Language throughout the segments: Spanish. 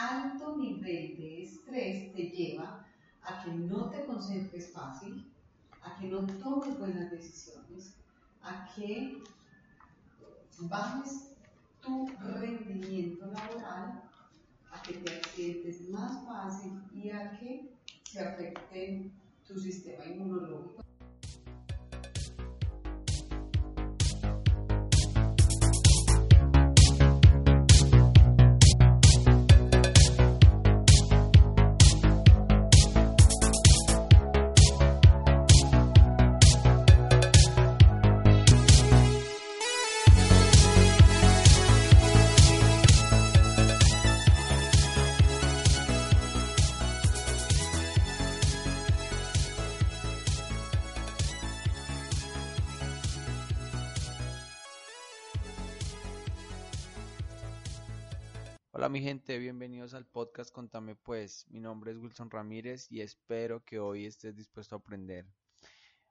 alto nivel de estrés te lleva a que no te concentres fácil, a que no tomes buenas decisiones, a que bajes tu rendimiento laboral, a que te accidentes más fácil y a que se afecte tu sistema inmunológico. Gente, bienvenidos al podcast Contame pues. Mi nombre es Wilson Ramírez y espero que hoy estés dispuesto a aprender.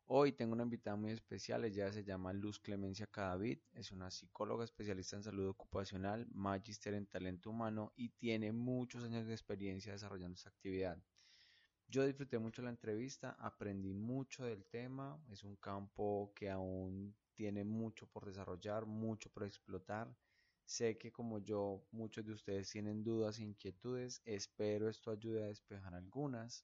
Hoy tengo una invitada muy especial, ella se llama Luz Clemencia Cadavid, es una psicóloga especialista en salud ocupacional, magíster en talento humano y tiene muchos años de experiencia desarrollando esta actividad. Yo disfruté mucho la entrevista, aprendí mucho del tema, es un campo que aún tiene mucho por desarrollar, mucho por explotar Sé que como yo, muchos de ustedes tienen dudas e inquietudes. Espero esto ayude a despejar algunas.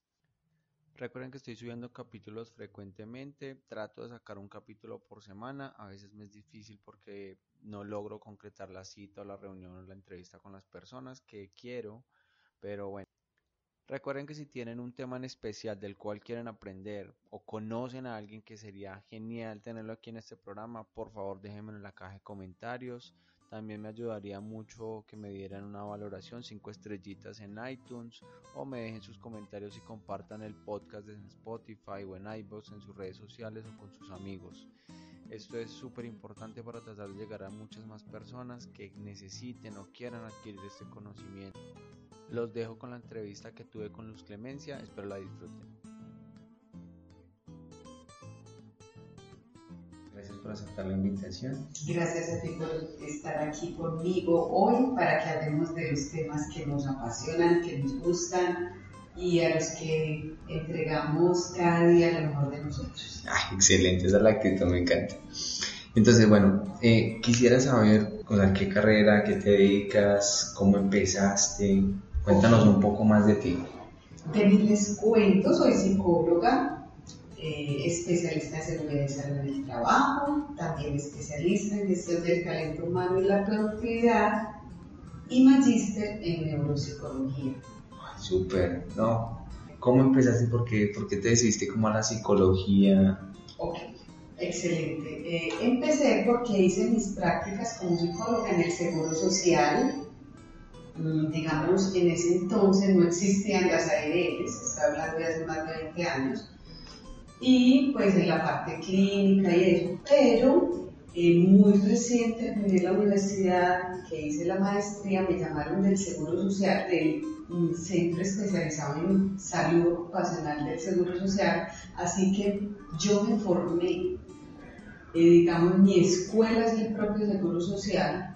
Recuerden que estoy subiendo capítulos frecuentemente. Trato de sacar un capítulo por semana. A veces me es difícil porque no logro concretar la cita o la reunión o la entrevista con las personas que quiero. Pero bueno. Recuerden que si tienen un tema en especial del cual quieren aprender o conocen a alguien que sería genial tenerlo aquí en este programa, por favor déjenmelo en la caja de comentarios. También me ayudaría mucho que me dieran una valoración, 5 estrellitas en iTunes o me dejen sus comentarios y compartan el podcast en Spotify o en iVoox en sus redes sociales o con sus amigos. Esto es súper importante para tratar de llegar a muchas más personas que necesiten o quieran adquirir este conocimiento. Los dejo con la entrevista que tuve con Luz Clemencia, espero la disfruten. Por aceptar la invitación. Gracias a ti por estar aquí conmigo hoy para que hablemos de los temas que nos apasionan, que nos gustan y a los que entregamos cada día lo mejor de nosotros. excelente, esa es la actitud, me encanta. Entonces, bueno, eh, quisiera saber con qué carrera, qué te dedicas, cómo empezaste. Cuéntanos un poco más de ti. De les cuento, soy psicóloga, eh, especialista en seguridad y salud en el trabajo, también especialista en gestión del talento humano y la productividad y magíster en neuropsicología. Súper, ¿no? ¿Cómo empezaste? ¿Por qué, ¿Por qué te decidiste como a la psicología? Ok, excelente. Eh, empecé porque hice mis prácticas como psicóloga en el Seguro Social. Mm, digamos, en ese entonces no existían las ARLs, estoy hablando de hace más de 20 años y pues en la parte clínica y eso, pero eh, muy reciente en la universidad que hice la maestría me llamaron del Seguro Social, del centro especializado en salud ocupacional del Seguro Social, así que yo me formé, eh, digamos, mi escuela es el propio Seguro Social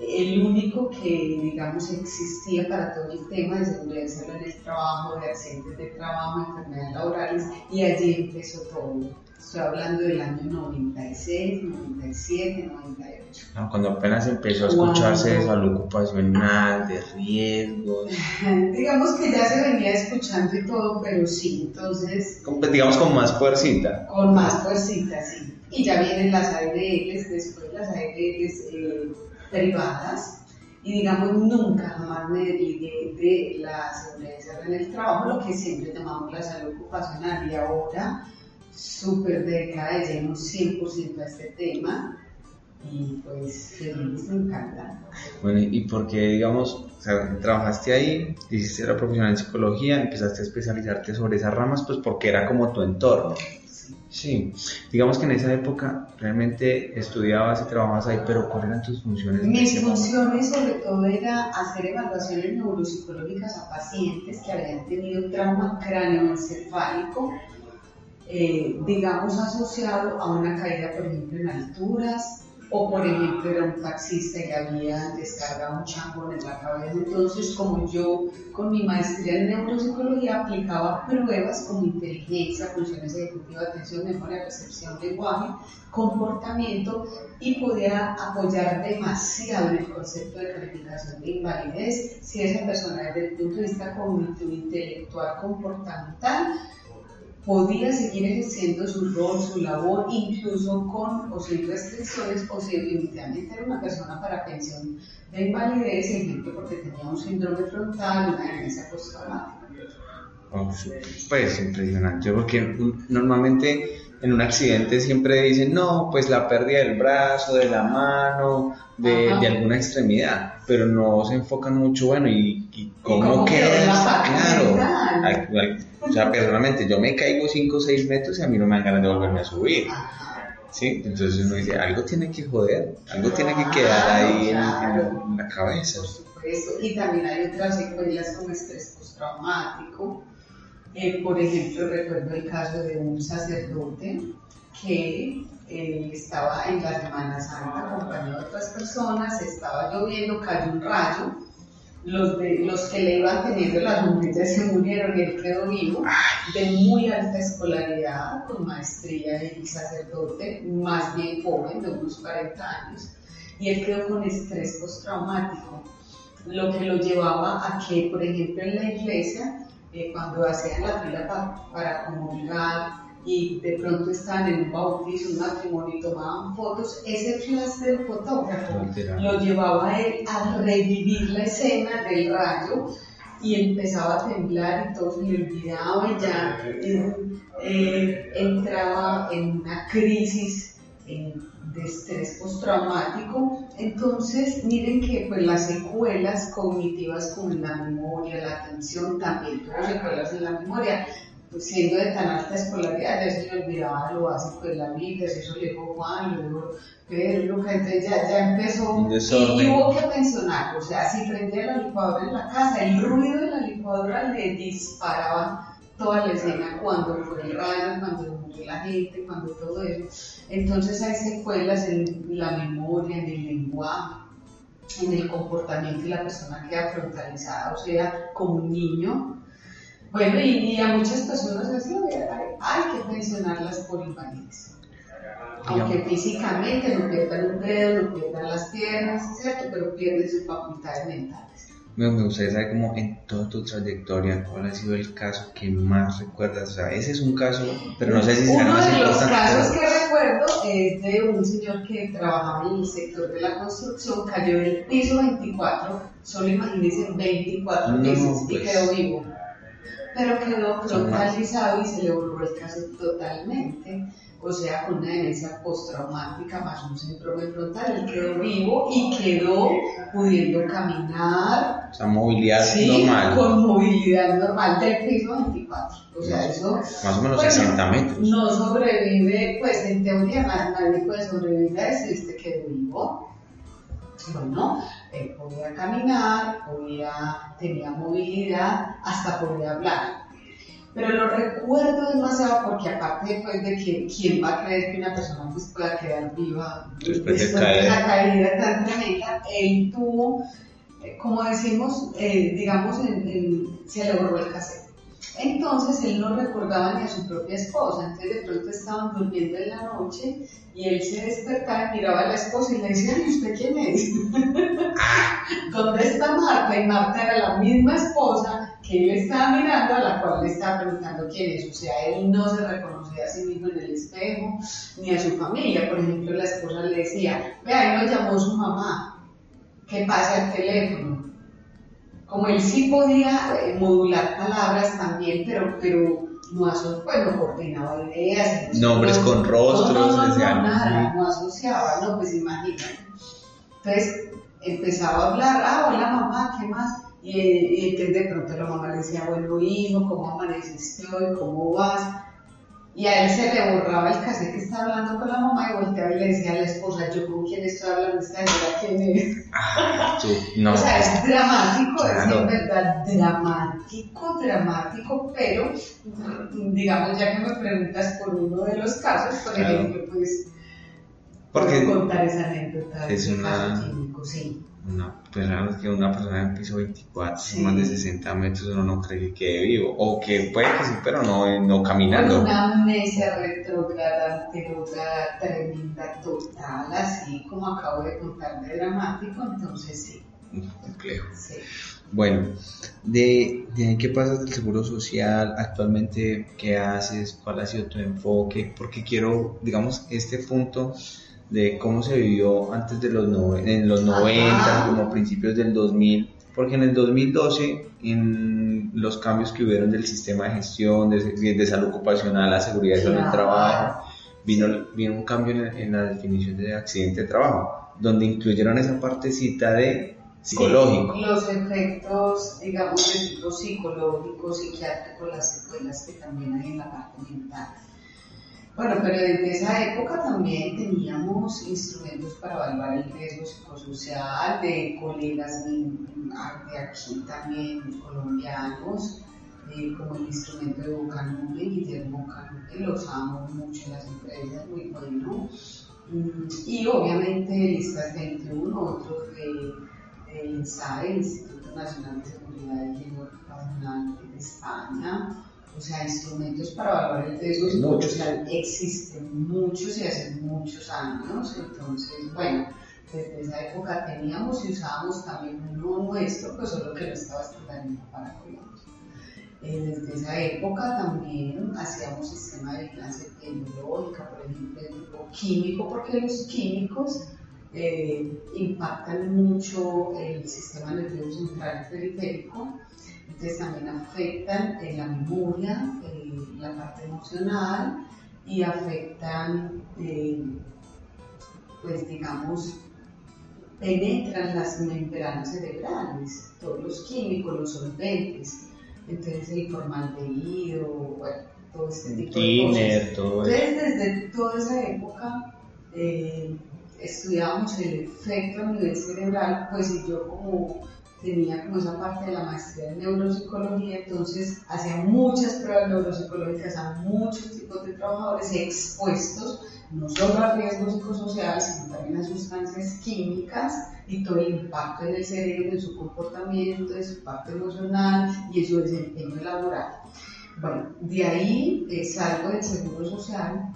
el único que, digamos, existía para todo el tema de seguridad en el trabajo, de accidentes de trabajo, enfermedades laborales, y allí empezó todo. Estoy hablando del año 96, 97, 98. cuando apenas empezó a escucharse de salud ocupacional, de riesgos. digamos que ya se venía escuchando y todo, pero sí, entonces... Pues, digamos con más fuercita. Con más fuercita, sí. Y ya vienen las ARLs, después las ARLs... Eh, privadas y digamos nunca jamás me desligué de la seguridad en el trabajo, lo que siempre llamamos la salud ocupacional y ahora súper dedicada de lleno 100% a este tema y pues feliz, me encanta. Bueno, y porque digamos, o sea, trabajaste ahí, hiciste la profesional en psicología, empezaste a especializarte sobre esas ramas, pues porque era como tu entorno. Sí, digamos que en esa época realmente estudiabas y trabajabas ahí, pero ¿cuáles eran tus funciones? Mis funciones sobre todo era hacer evaluaciones neuropsicológicas a pacientes que habían tenido trauma cráneoencefálico, eh, digamos asociado a una caída, por ejemplo, en alturas o por ejemplo era un taxista y había descargado un champón en la cabeza. Entonces, como yo con mi maestría en neuropsicología aplicaba pruebas como inteligencia, funciones ejecutivas, atención, memoria, percepción, lenguaje, comportamiento y podía apoyar demasiado el concepto de calificación de invalidez si esa persona desde el punto de vista cognitivo, intelectual, comportamental podía seguir ejerciendo su rol, su labor, incluso con o sin restricciones, o si definitivamente era una persona para pensión de invalidez, ejemplo, porque tenía un síndrome frontal, una demencia postraumática. Oh, pues impresionante, porque normalmente en un accidente siempre dicen, no, pues la pérdida del brazo, de la mano, de, de alguna extremidad, pero no se enfocan mucho, bueno, y, cómo, queda, claro, o sea, personalmente yo me caigo 5 o 6 metros y a mí no me dan ganas de volverme a subir. ¿Sí? Entonces uno dice, algo tiene que joder, algo tiene que quedar ahí en, la cabeza. Por supuesto, y también hay otras secuelas como estrés postraumático. Eh, por ejemplo, recuerdo el caso de un sacerdote que eh, estaba en la Semana Santa acompañado de otras personas, estaba lloviendo, cayó un rayo los, de, los que le iban teniendo las sombrillas se murieron y él quedó vivo, de muy alta escolaridad, con maestría y sacerdote, más bien joven, de unos 40 años, y él quedó con estrés postraumático, lo que lo llevaba a que, por ejemplo, en la iglesia, eh, cuando hacían la fila para comulgar, y de pronto están en un bautizo, un matrimonio y tomaban fotos, ese flash del fotógrafo. Lo llevaba a él a revivir la escena del rayo y empezaba a temblar y todo se le olvidaba y ya eh, entraba en una crisis de estrés postraumático. Entonces, miren que pues, las secuelas cognitivas como en la memoria, la atención, también tuvo secuelas en la memoria pues siendo de tan alta escolaridad, ya se le olvidaba lo básico de la vida, eso le dijo Juan, luego Pedro, Lucas, entonces ya, ya empezó y hubo que mencionar, o sea, si prendía la licuadora en la casa, el ruido de la licuadora le disparaba toda la escena cuando fue el rayo, cuando murió la gente, cuando todo eso. Entonces hay secuelas en la memoria, en el lenguaje, en el comportamiento de la persona queda frontalizada, o sea, como un niño bueno, y, a muchas personas les hay, que pensionarlas por invalidez. Aunque físicamente no pierdan un dedo, no pierdan las piernas, ¿cierto? Pero pierden sus facultades mentales. Me, gustaría saber cómo en toda tu trayectoria, cuál ha sido el caso que más recuerdas. O sea, ese es un caso, pero no sé si más importante. Uno de los casos que recuerdo es de un señor que trabajaba en el sector de la construcción, cayó del piso 24, solo imagínense 24 pisos y pues. quedó vivo pero quedó frontalizado y se le borró el caso totalmente, o sea, con una demencia postraumática más un síndrome frontal, él quedó vivo y quedó pudiendo caminar. O sea, movilidad sí, normal. con movilidad normal del piso 24. O sea, eso... Más o menos 60 metros. No sobrevive, pues en teoría nadie puede sobrevivir a eso y este quedó vivo bueno, él podía caminar, podía, tenía movilidad, hasta podía hablar. Pero lo recuerdo demasiado porque aparte pues, de que quién va a creer que una persona pues, pueda quedar viva después, de, la caída tan tremenda, él tuvo, eh, como decimos, eh, digamos, se le borró el cassette. Entonces él no recordaba ni a su propia esposa, entonces de pronto estaban durmiendo en la noche y él se despertaba miraba a la esposa y le decía, ¿y usted quién es? ¿Dónde está Marta? Y Marta era la misma esposa que él estaba mirando, a la cual le estaba preguntando quién es. O sea, él no se reconocía a sí mismo en el espejo, ni a su familia. Por ejemplo, la esposa le decía, vea, él lo llamó su mamá, ¿qué pasa el teléfono? Como él sí podía eh, modular palabras también, pero, pero no, aso pues, no coordinaba ideas. Nombres con rostros, no, no, no, nada, no asociaba, no, pues imagínate. Entonces empezaba a hablar, ah, hola mamá, ¿qué más? Y, y entonces de pronto la mamá le decía, bueno hijo, ¿cómo amaneciste hoy? ¿Cómo vas? Y a él se le borraba el cassette que estaba hablando con la mamá y volteaba y le decía a la esposa, yo con quién estoy hablando, esta señora quién es. Ah, no, o sea, es dramático, es en verdad dramático, dramático, pero digamos, ya que me preguntas por uno de los casos, por ejemplo, pues Porque contar esa anécdota. Es una, químico, sí. Una, pues que una persona en piso 24, más de 60 metros, uno no cree que quede vivo. O que puede que sí, pero no, no caminando. una amnesia retrógrada, anterógrada, tremenda, total, así como acabo de contar de dramático, entonces sí. Complejo. Sí. Bueno, de, de, qué pasa del seguro social, actualmente qué haces, cuál ha sido tu enfoque, porque quiero, digamos, este punto de cómo se vivió antes de los en los 90, como principios del 2000, porque en el 2012, en los cambios que hubieron del sistema de gestión, de, de salud ocupacional, la seguridad y salud del trabajo, vino, vino un cambio en, en la definición de accidente de trabajo, donde incluyeron esa partecita de psicológico. los efectos, digamos, de tipo psicológico, psiquiátrico, las secuelas que también hay en la parte mental. Bueno, pero desde esa época también teníamos instrumentos para evaluar el riesgo psicosocial de colegas de, aquí también colombianos, eh, como el instrumento de Bocanube, Guillermo Bocanube, lo usamos mucho en las empresas, muy bueno. Mm, y obviamente listas 21, otros de el INSAE, Instituto Nacional de Seguridad y Higiene Ocupacional de España, o sea, instrumentos para evaluar el riesgo existen muchos y hace muchos años, entonces, bueno, desde esa época teníamos y usábamos también uno nuestro, pues solo que no estaba estudiando para Colombia. Eh, desde esa época también hacíamos sistema de vigilancia epidemiológica, por ejemplo, de tipo químico, porque los químicos eh, impactan mucho el sistema nervioso central y periférico, entonces también afectan en la memoria, la parte emocional y afectan, eh, pues digamos, penetran las membranas cerebrales, todos los químicos, los solventes, entonces el formaldehído, bueno, todo este tipo de cosas. Todo entonces, desde toda esa época, eh, estudiábamos el efecto a nivel cerebral, pues y yo como tenía como esa parte de la maestría en neuropsicología, entonces hacía muchas pruebas neuropsicológicas a muchos tipos de trabajadores expuestos, no solo al riesgo psicosocial, sino también a sustancias químicas y todo el impacto en el cerebro, en su comportamiento, en su parte emocional y en su desempeño laboral. Bueno, de ahí eh, salgo del seguro social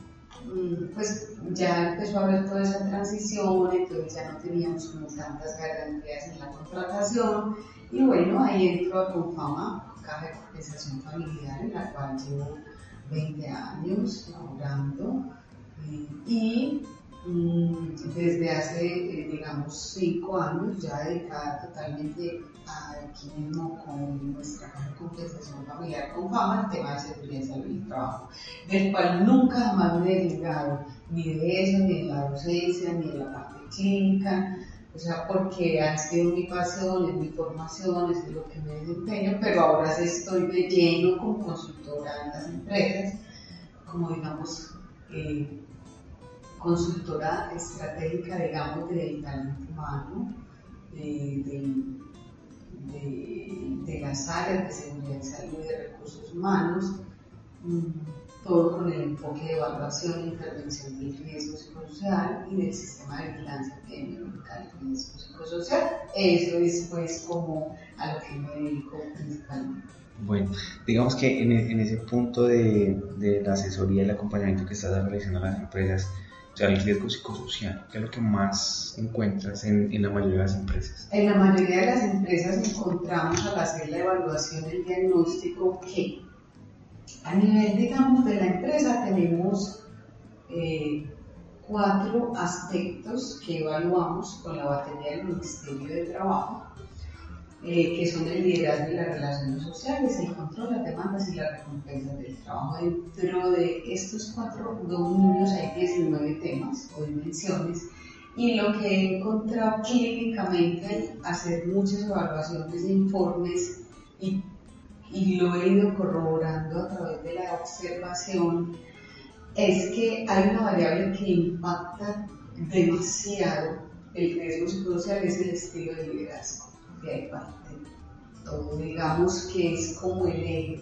pues ya empezó a haber toda esa transición, entonces ya no teníamos como tantas garantías en la contratación. Y bueno, ahí entro a Confama, Caja de Compensación Familiar, en la cual llevo 20 años laborando eh, y Mm, desde hace, eh, digamos, cinco años ya dedicada totalmente aquí mismo con nuestra compensación familiar con fama, el tema de seguridad y salud y trabajo, del cual nunca jamás me he negado ni de eso, ni de la docencia, ni de la parte clínica, o sea, porque han sido mi pasión, es mi formación, es lo que me desempeño, pero ahora estoy de lleno como consultora en las empresas, como digamos, eh, consultora estratégica, digamos, del talento humano, de, de, las áreas de seguridad y salud y de recursos humanos, mm, todo con el enfoque de evaluación e intervención del riesgo psicosocial y del sistema de vigilancia epidemiológica del riesgo psicosocial. Eso es pues como a lo que me dedico principalmente. Bueno, digamos que en, en ese punto de, de, la asesoría y el acompañamiento que estás realizando a las empresas, o sea, el riesgo psicosocial, ¿qué es lo que más encuentras en, en, la mayoría de las empresas? En la mayoría de las empresas encontramos al hacer la evaluación del diagnóstico que a nivel, digamos, de la empresa tenemos eh, cuatro aspectos que evaluamos con la batería del Ministerio de Trabajo eh, que son el liderazgo y las relaciones sociales, el control, las demandas y las recompensas del trabajo. Dentro de estos cuatro dominios hay 19 temas o dimensiones y lo que he encontrado clínicamente al hacer muchas evaluaciones e informes y, y lo he ido corroborando a través de la observación es que hay una variable que impacta demasiado el riesgo psicosocial, es el estilo de liderazgo de ahí parte todo, digamos que es como el eje.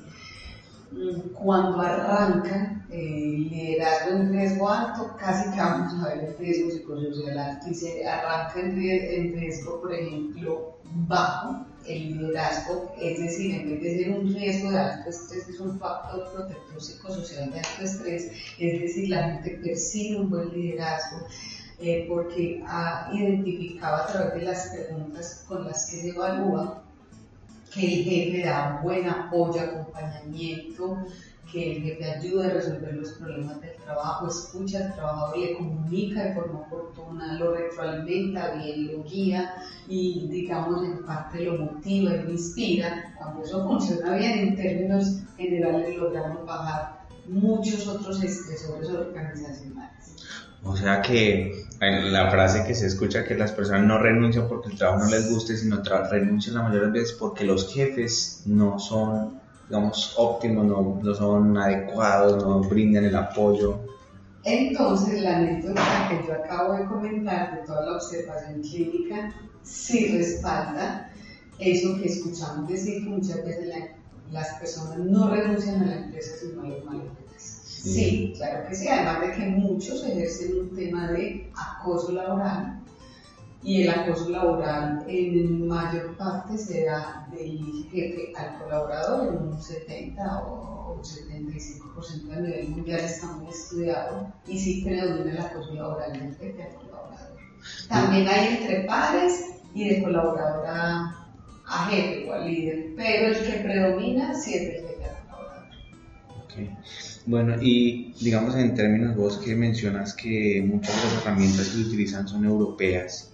mm, cuando arranca el liderazgo en riesgo alto, casi que vamos a ver el riesgo psicosocial alto y se arranca en riesgo, por ejemplo, bajo el liderazgo, es decir, en vez de ser un riesgo de alto estrés, es un factor protector psicosocial de alto estrés, es decir, la gente percibe un buen liderazgo. Eh, porque ha identificado a través de las preguntas con las que se evalúa que el jefe da un buen apoyo, acompañamiento, que el jefe ayuda a resolver los problemas del trabajo, escucha al trabajador, le comunica de forma oportuna, lo retroalimenta bien, lo guía y digamos en parte lo motiva y lo inspira. Cuando eso funciona bien en términos generales logramos bajar muchos otros estresores organizacionales. O sea que la frase que se escucha que las personas no renuncian porque el trabajo no les guste, sino renuncian la mayoría de veces porque los jefes no son digamos, óptimos, no, no son adecuados, no brindan el apoyo. Entonces, la anécdota que yo acabo de comentar de toda la observación clínica sí respalda eso que escuchamos decir que muchas veces las personas no renuncian a la empresa sino a los malos sí. claro que sí, además de que muchos ejercen un tema de acoso laboral y el acoso laboral en mayor parte se da del jefe al colaborador en un 70 o 75% a nivel mundial está muy estudiado y sí predomina el acoso laboral del jefe al colaborador. También hay entre pares y de colaborador a, jefe o a líder, pero el que predomina sí es del jefe al colaborador. Okay. Bueno, y digamos en términos vos que mencionas que muchas de las herramientas que se utilizan son europeas,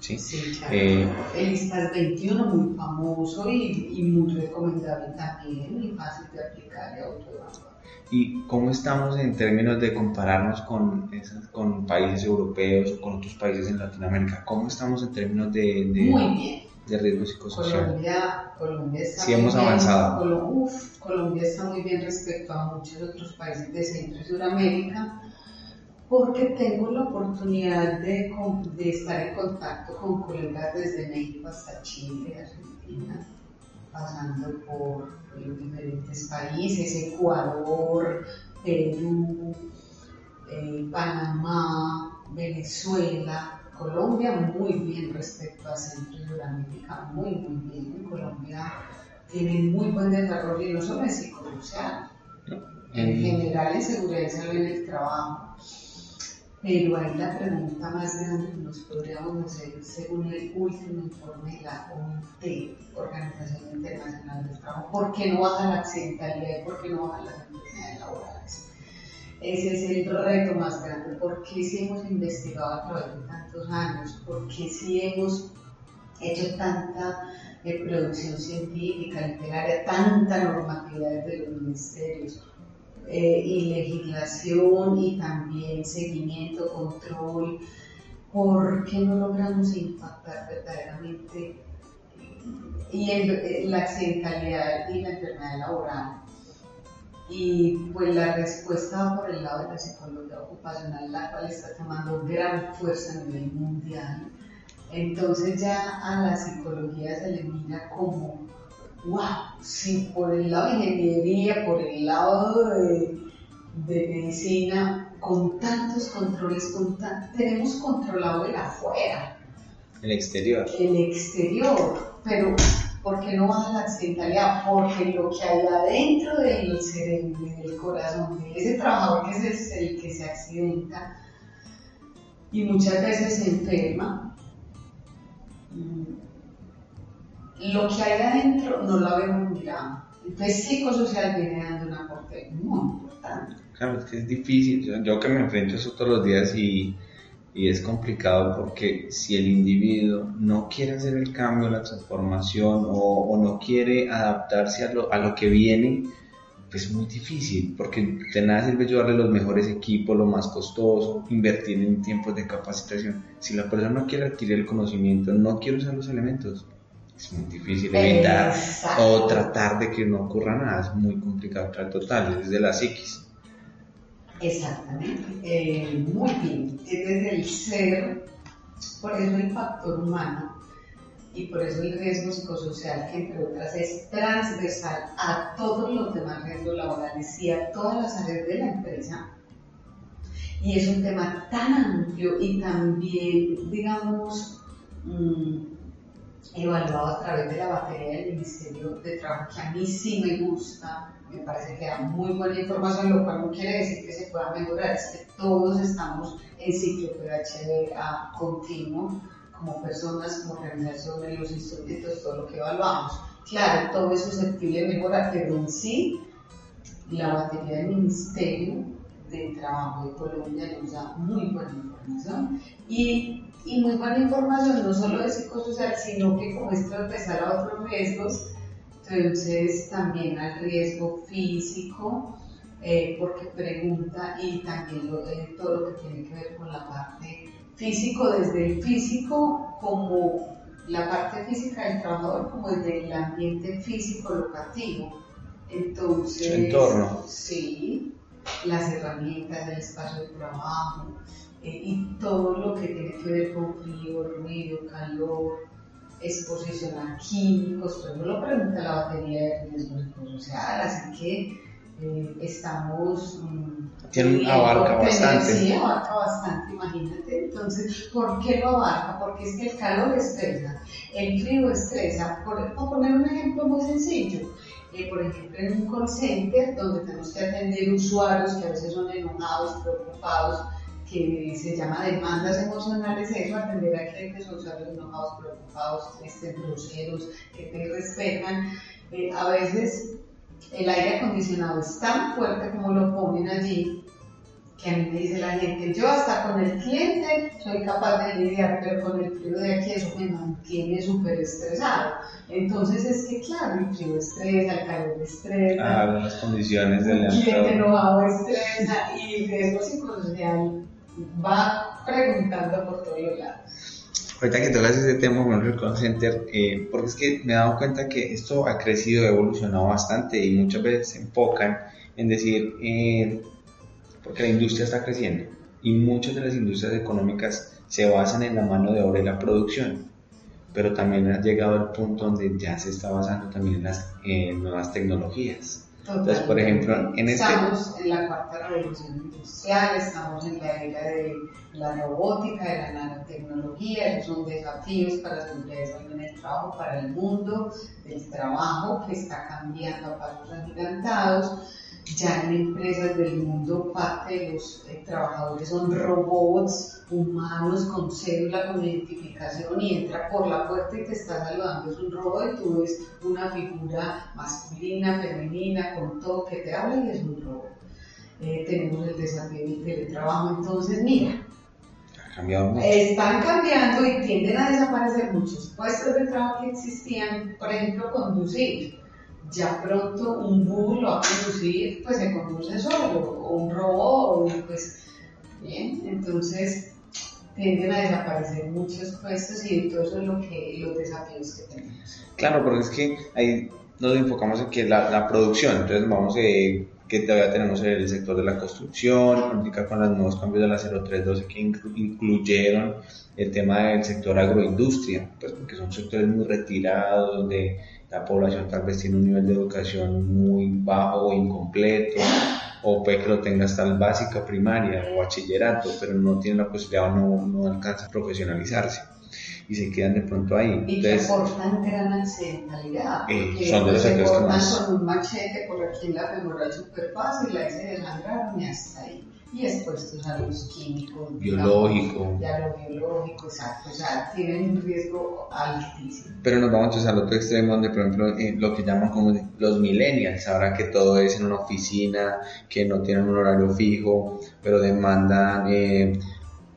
¿sí? claro. Eh, el ISTAS 21 muy famoso y, muy recomendable también y fácil de aplicar y autoevaluar. ¿Y cómo estamos en términos de compararnos con, con países europeos o con otros países en Latinoamérica? ¿Cómo estamos en términos de, de, de riesgo psicosocial? Colombia, Colombia está sí, hemos avanzado. uf, Colombia está muy bien respecto a muchos otros países de Centro y Sudamérica porque tengo la oportunidad de, de, estar en contacto con colegas desde México hasta Chile, Argentina, pasando por los diferentes países, Ecuador, Perú, eh, Panamá, Venezuela, Colombia muy bien respecto a Centro y Sudamérica, muy muy bien. Colombia tiene muy buen desarrollo y no solo en psicosocial, en general en seguridad en el trabajo pero ahí la pregunta más grande que nos podríamos hacer, según el último informe de la OIT, Organización Internacional del Trabajo, ¿por qué no baja la accidentalidad y por qué no las enfermedades laborales? Ese es el reto más grande. ¿Por qué si hemos investigado a través de tantos años? ¿Por qué si hemos hecho tanta eh, producción científica, literaria, tanta normatividad de los ministerios? Eh, y legislación y también seguimiento, control, ¿por qué no logramos impactar verdaderamente y eh, la accidentalidad y la enfermedad laboral? Y pues la respuesta por el lado de la psicología ocupacional, la cual está tomando gran fuerza a nivel mundial. Entonces ya a la psicología se le mira como wow, si por el lado de ingeniería, por el lado de, medicina, con tantos controles, con tenemos controlado el afuera. El exterior. El exterior, pero ¿por qué no baja la accidentalidad? Porque lo que hay adentro del cerebro del corazón de ese trabajador que es el que se accidenta y muchas veces se enferma, lo que hay adentro no lo habíamos mirado. Entonces, psicosocial viene dando un aporte muy importante. Claro, es que es difícil. Yo, que me enfrento a eso todos los días y, y, es complicado porque si el individuo no quiere hacer el cambio, la transformación o, o no quiere adaptarse a lo, a lo que viene, pues es muy difícil porque de nada sirve llevarle los mejores equipos, lo más costoso, invertir en tiempos de capacitación. Si la persona no quiere adquirir el conocimiento, no quiere usar los elementos, es muy difícil evitar o tratar de que no ocurra nada, es muy complicado total, es desde la psiquis. Exactamente, eh, muy bien, es desde el ser, por eso el factor humano y por eso el riesgo psicosocial, que entre otras es transversal a todos los demás riesgos laborales y a todas las áreas de la empresa. Y es un tema tan amplio y también, digamos, mm, evaluado a través de la batería del Ministerio de Trabajo, que a mí sí me gusta, me parece que da muy buena información, lo cual no quiere decir que se pueda mejorar, es que todos estamos en ciclo PHD continuo como personas, como organizaciones, los institutos, todo lo que evaluamos. Claro, todo es susceptible de mejorar, pero en sí, la batería del Ministerio de Trabajo de Colombia nos da muy buena información y, y muy buena información no solo de psicosocial, sino que como es transversal a otros riesgos, entonces también al riesgo físico, eh, porque pregunta y también eh, todo lo que tiene que ver con la parte físico, desde el físico como la parte física del trabajador, como desde el ambiente físico locativo. Entonces, entorno. Sí, las herramientas del espacio de trabajo eh, y todo lo que tiene que ver con frío, ruido, calor, exposición a químicos, todo lo pregunta la batería de riesgos psicosocial, así que eh, estamos... Mm, Tiene abarca bastante. Sí, abarca bastante, imagínate. Entonces, ¿por qué lo abarca? Porque es que el calor estresa, el frío estresa. Por, poner un ejemplo muy sencillo, eh, por ejemplo, en un call center donde tenemos que atender usuarios que a veces son enojados, preocupados, que se llama demandas emocionales, eso, atender a clientes usuarios enojados, preocupados, tristes, groseros, que te respetan. Eh, a veces el aire acondicionado es tan fuerte como lo ponen allí, que a mí me dice la gente, yo hasta con el cliente soy capaz de lidiar, pero con el frío de aquí eso me mantiene súper estresado. Entonces es que claro, el frío estresa, el calor estresa. Ah, las condiciones del El cliente enojado estresa y el riesgo psicosocial va preguntando por todos los lados. Ahorita que tocas ese tema con el call center, eh, porque es que me he dado cuenta que esto ha crecido, ha evolucionado bastante y muchas veces se enfocan en decir, eh, porque la industria está creciendo y muchas de las industrias económicas se basan en la mano de obra y la producción, pero también ha llegado al punto donde ya se está basando también en las nuevas tecnologías. Entonces, por ejemplo, en este... Estamos en la cuarta revolución industrial, estamos en la era de la robótica, de la nanotecnología, esos son desafíos para las empresas en el trabajo, para el mundo del trabajo que está cambiando a pasos agigantados ya en empresas del mundo parte de los eh, trabajadores son robots humanos con cédula, con identificación y entra por la puerta y te está saludando, es un robot y tú ves una figura masculina, femenina, con todo que te habla y es un robot. Eh, tenemos el desafío del teletrabajo, entonces mira, están cambiando y tienden a desaparecer muchos puestos de trabajo que existían, por ejemplo, conducir ya pronto un bus lo va a conducir, pues se conduce solo, o un robot, pues bien, entonces tienden a desaparecer muchos puestos y todo eso es lo que, los desafíos que tenemos. Claro, porque es que ahí nos enfocamos en que la, la producción, entonces vamos a eh, que todavía tenemos el sector de la construcción, ahorita con los nuevos cambios de la 0312 que incluyeron el tema del sector agroindustria, pues porque son sectores muy retirados, donde la población tal vez tiene un nivel de educación muy bajo o incompleto, o puede que lo tenga hasta el básica primaria o bachillerato, pero no tiene la posibilidad o no, no alcanza a profesionalizarse y se quedan de pronto ahí. Y Entonces, que aportan gran accidentalidad. Eh, son de los se más... con un machete por aquí en la femoral súper fácil, ahí se desangraron y hasta ahí y expuestos a los químicos. Biológico. Ya lo biológico, exacto. O sea, tienen un riesgo altísimo. Pero nos vamos al otro extremo, donde, por ejemplo, eh, lo que llaman como los millennials, ahora que todo es en una oficina, que no tienen un horario fijo, pero demandan. Eh,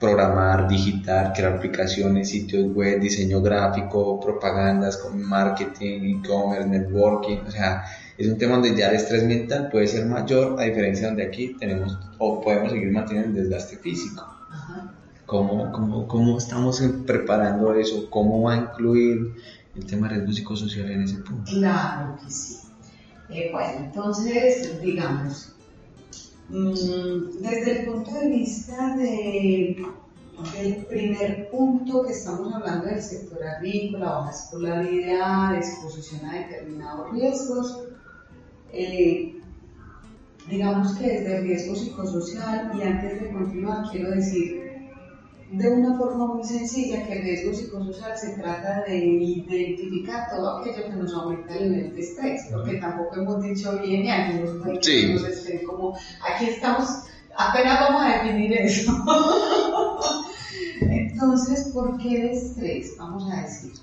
programar, digitar, crear aplicaciones, sitios web, diseño gráfico, propagandas, marketing, e-commerce, networking, o sea, es un tema donde ya el estrés mental puede ser mayor, a diferencia donde aquí tenemos o podemos seguir manteniendo el desgaste físico. ¿Cómo, cómo, cómo estamos preparando eso? ¿Cómo va a incluir el tema de riesgo psicosocial en ese punto? Claro que sí. Eh, bueno, entonces, digamos, mm, desde el punto de vista de del primer punto que estamos hablando del sector agrícola, baja escolaridad, exposición a determinados riesgos, eh, digamos que desde el riesgo psicosocial, y antes de continuar quiero decir de una forma muy sencilla que el riesgo psicosocial se trata de identificar todo aquello que nos aumenta el nivel de estrés, porque tampoco hemos dicho bien y algunos pueden que nos estén como, aquí estamos, apenas vamos a definir eso. Entonces, ¿por qué el estrés? Vamos a decir.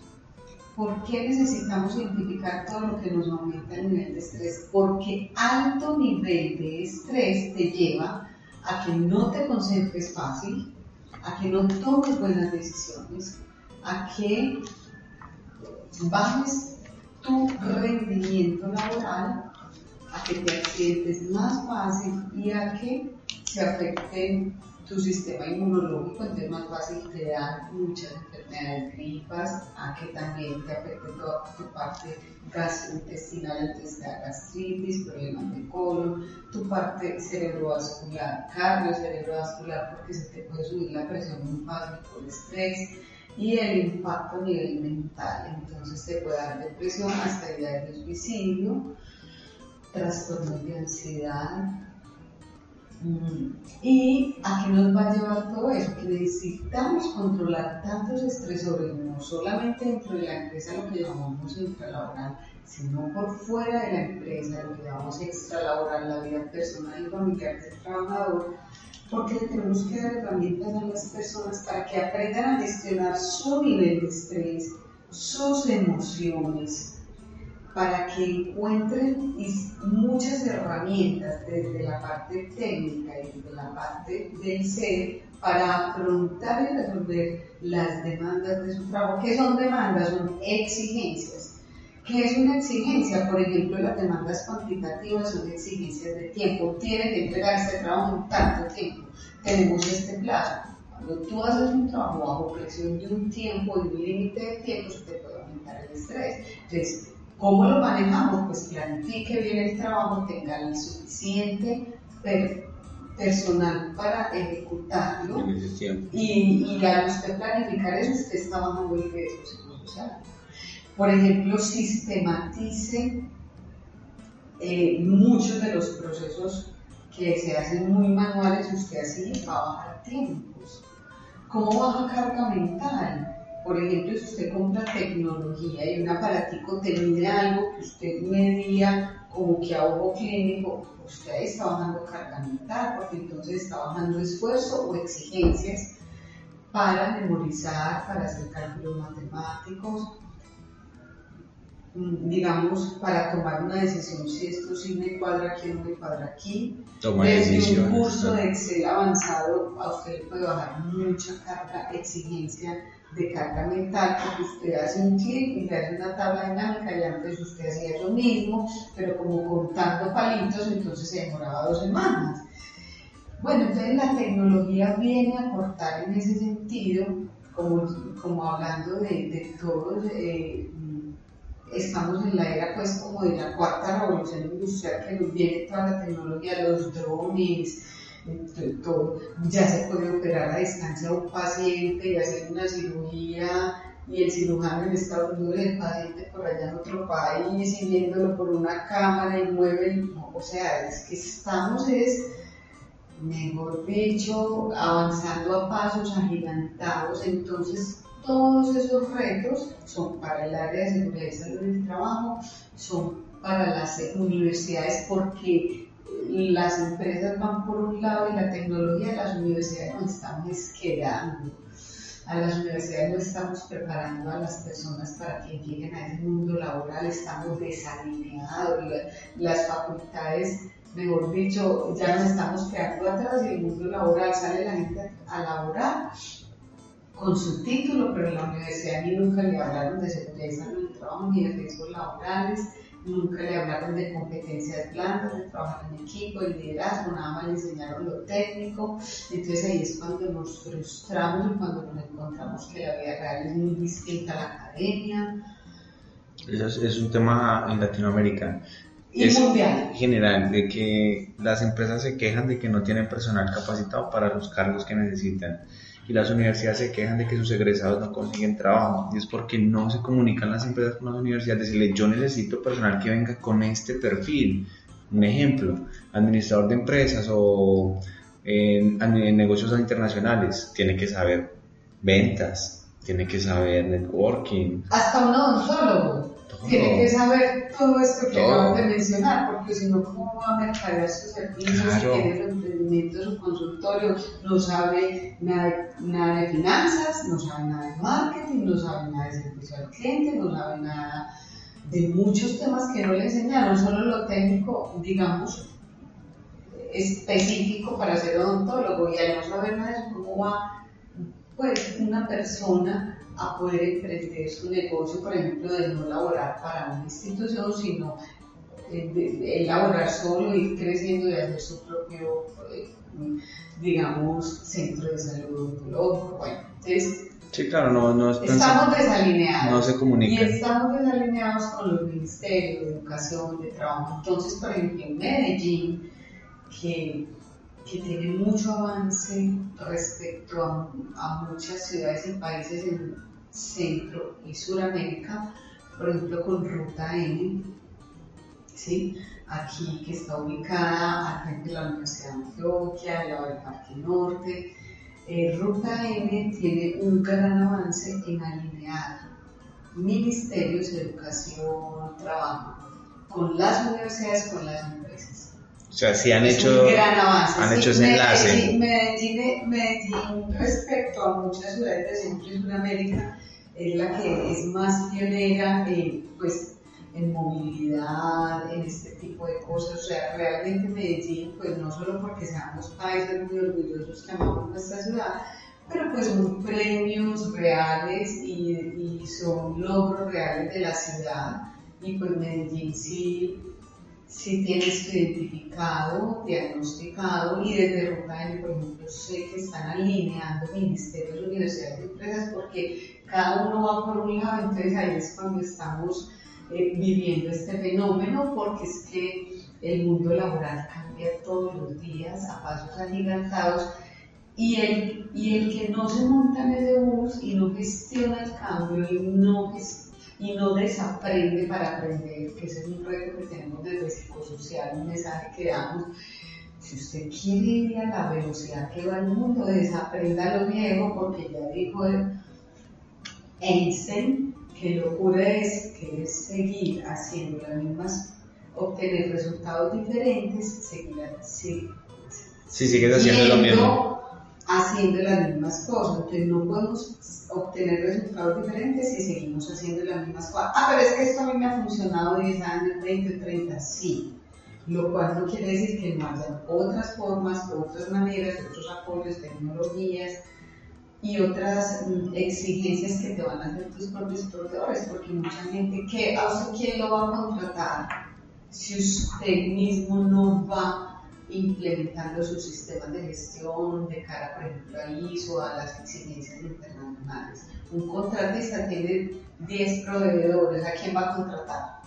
¿Por qué necesitamos identificar todo lo que nos aumenta el nivel de estrés? Porque alto nivel de estrés te lleva a que no te concentres fácil, a que no tomes buenas decisiones, a que bajes tu rendimiento laboral, a que te accidentes más fácil y a que se afecten tu sistema inmunológico, entonces es más fácil te dan muchas gripas, a que también te afecte toda tu parte gastrointestinal, entonces da gastritis, problemas de colon, tu parte cerebrovascular, cardio cerebrovascular, porque se te puede subir la presión muy fácil por estrés, y el impacto a nivel mental, entonces te puede dar depresión, hasta ideas de suicidio, trastornos de ansiedad. ¿Y a qué nos va a llevar todo eso? Que necesitamos controlar tantos estresores, no solamente dentro de la empresa, lo que llamamos intralaboral, sino por fuera de la empresa, lo que llamamos extralaboral, la vida personal y familiar del trabajador, porque tenemos que dar herramientas a las personas para que aprendan a gestionar su nivel de estrés, sus emociones, para que encuentren muchas herramientas desde la parte técnica y desde la parte del ser para afrontar y resolver las demandas de su trabajo. ¿Qué son demandas? Son exigencias. ¿Qué es una exigencia? Por ejemplo, las demandas cuantitativas son exigencias de tiempo. Tiene que entregar este trabajo en tanto tiempo. Tenemos este plazo. Cuando tú haces un trabajo bajo presión de un tiempo, de un límite de tiempo, se te puede aumentar el estrés. Entonces, ¿Cómo lo manejamos? Pues planifique bien el trabajo, tenga el suficiente personal para ejecutarlo y, y, al usted planificar eso, usted está bajando el riesgo psicosocial. Por ejemplo, sistematice eh, muchos de los procesos que se hacen muy manuales, usted así va a bajar tiempos. ¿Cómo baja carga mental? Por ejemplo, si usted compra tecnología y un aparatico te mide algo que usted medía como que a ojo clínico, usted está bajando carga mental porque entonces está bajando esfuerzo o exigencias para memorizar, para hacer cálculos matemáticos, mm, digamos, para tomar una decisión si esto sí me cuadra aquí o no me cuadra aquí. Toma Desde un curso de Excel avanzado a usted le puede bajar mucha carga, exigencia de carga mental, porque usted hace un clic y le hace una tabla dinámica y antes usted hacía lo mismo, pero como contando palitos, entonces se demoraba dos semanas. Bueno, entonces la tecnología viene a aportar en ese sentido, como, como hablando de, de todos, eh, estamos en la era pues como de la cuarta revolución industrial que nos viene toda la tecnología, los drones, todo. Ya se puede operar a distancia un paciente y hacer una cirugía y el cirujano en Estados Unidos el paciente por allá en otro país y viéndolo por una cámara y mueve, o sea, es que estamos es, mejor dicho, avanzando a pasos agigantados, entonces todos esos retos son para el área de seguridad y salud del trabajo, son para las universidades porque las empresas van por un lado y la tecnología, las universidades nos estamos quedando. A las universidades no estamos preparando a las personas para que lleguen a ese mundo laboral, estamos desalineados, las facultades, mejor dicho, ya nos estamos quedando atrás y el mundo laboral sale la gente a laborar con su título, pero en la universidad ni nunca le hablaron de y salud del trabajo ni de riesgos laborales nunca le hablaron de competencias blandas, de trabajar en equipo, de liderazgo, nada más le enseñaron lo técnico. Entonces ahí es cuando nos frustramos y cuando nos encontramos que la vida real es muy distinta a la academia. Eso es, un tema en Latinoamérica. Y es mundial. general, de que las empresas se quejan de que no tienen personal capacitado para los cargos que necesitan y las universidades se quejan de que sus egresados no consiguen trabajo y es porque no se comunican las empresas con las universidades. Decirle, yo necesito personal que venga con este perfil. Un ejemplo, administrador de empresas o en, en negocios internacionales, tiene que saber ventas, tiene que saber networking. Hasta un odontólogo tiene que saber todo esto que acabas de mencionar, porque si no, ¿cómo va a mercadear sus servicios si tiene los emprendimientos, su consultorio, no sabe nada, de finanzas, no sabe nada de marketing, no sabe nada de servicio al cliente, no sabe nada de muchos temas que no le enseñaron, solo lo técnico, digamos, específico para ser odontólogo y al no saber nada de eso, ¿cómo va pues una persona a poder emprender su negocio, por ejemplo, de no laborar para una institución, sino de, elaborar solo, ir creciendo y hacer su propio, eh, digamos, centro de salud odontológico. Bueno, entonces, Sí, claro, no, no estamos desalineados. No se comunica. Y estamos desalineados con los ministerios de educación, de trabajo. Entonces, por ejemplo, en Medellín, que que tiene mucho avance respecto a, muchas ciudades y países en Centro y Suramérica, por ejemplo con Ruta N, ¿sí? aquí que está ubicada al frente de la Universidad de Antioquia, al lado del Parque Norte. Eh, Ruta N tiene un gran avance en alinear ministerios de educación, trabajo, con las universidades, con las empresas. O sea, sí han hecho, han hecho ese enlace. Medellín, Medellín, respecto a muchas ciudades de Centro y Sudamérica, es la que es más pionera eh, pues, en movilidad, en este tipo de cosas. O sea, realmente Medellín, pues no solo porque seamos países muy orgullosos que amamos nuestra ciudad, pero pues son premios reales y, y son logros reales de la ciudad. Y pues Medellín sí si tienes identificado, diagnosticado y desde N, por ejemplo, sé que están alineando ministerios, universidades y empresas porque cada uno va por un lado, entonces ahí es cuando estamos eh, viviendo este fenómeno porque es que el mundo laboral cambia todos los días a pasos agigantados y el, y el que no se monta en el bus y no gestiona el cambio y no y no desaprende para aprender, que ese es un reto que tenemos desde psicosocial, un mensaje que damos. Si usted quiere ir a la velocidad que va el mundo, desaprenda lo viejo, porque ya dijo Einstein que lo ocurre es que es seguir haciendo las mismas, obtener resultados diferentes, seguir, sí, sigues haciendo lo mismo haciendo las mismas cosas. Entonces no podemos obtener resultados diferentes si seguimos haciendo las mismas cosas. Ah, pero es que esto a mí me ha funcionado 10 años, 20, 30, sí. Lo cual no quiere decir que no haya otras formas, otras maneras, otros apoyos, tecnologías y otras exigencias que te van a hacer tus propios proveedores, porque mucha gente que, ¿a usted quién lo va a contratar si usted mismo no va implementando sus sistemas de gestión de cara, por ejemplo, a ISO, a las exigencias internacionales. Un contratista tiene 10 proveedores, ¿a quién va a contratar?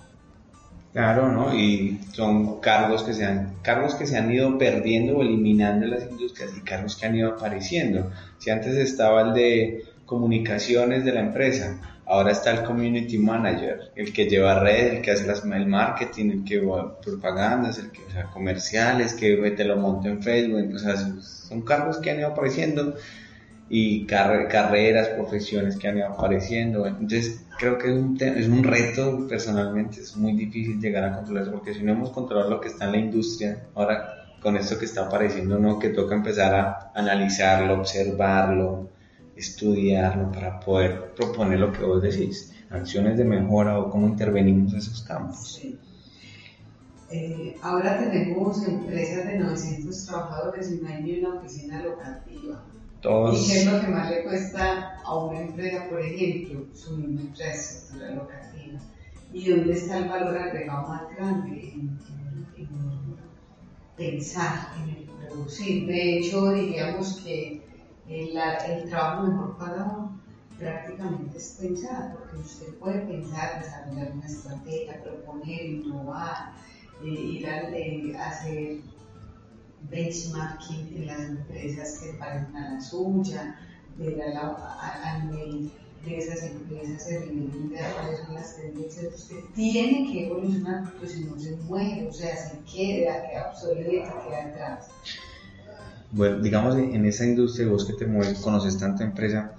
Claro, ¿no? Y son cargos que se han, cargos que se han ido perdiendo o eliminando las industrias y cargos que han ido apareciendo. Si antes estaba el de comunicaciones de la empresa, Ahora está el community manager, el que lleva redes, el que hace las, el marketing, el que va propagandas, el que, o sea, comerciales, que te lo monta en Facebook, o sea, son cargos que han ido apareciendo y carreras, profesiones que han ido apareciendo. Entonces, creo que es un, es un reto personalmente, es muy difícil llegar a controlar eso, porque si no hemos controlado lo que está en la industria, ahora con esto que está apareciendo, ¿no? Que toca empezar a analizarlo, observarlo, estudiarlo para poder proponer lo que vos decís, acciones de mejora o cómo intervenimos en esos campos. Eh, ahora tenemos empresas de 900 trabajadores y no hay ni una oficina locativa. ¿Y qué es lo que más le cuesta a una empresa, por ejemplo, su misma infraestructura locativa? ¿Y dónde está el valor agregado más grande en, pensar, en el producir? De hecho, diríamos que el, trabajo mejor pagado prácticamente es pensar, porque usted puede pensar, desarrollar una estrategia, proponer, innovar, eh, ir a eh, hacer benchmarking en las empresas que parecen a la suya, a, la, a, nivel de esas empresas, se ver cuáles son las tendencias. Usted tiene que evolucionar porque si no se muere, o sea, se queda, queda obsoleto, queda atrás. Bueno, digamos, en esa industria, vos que te mueves, conoces tanta empresa,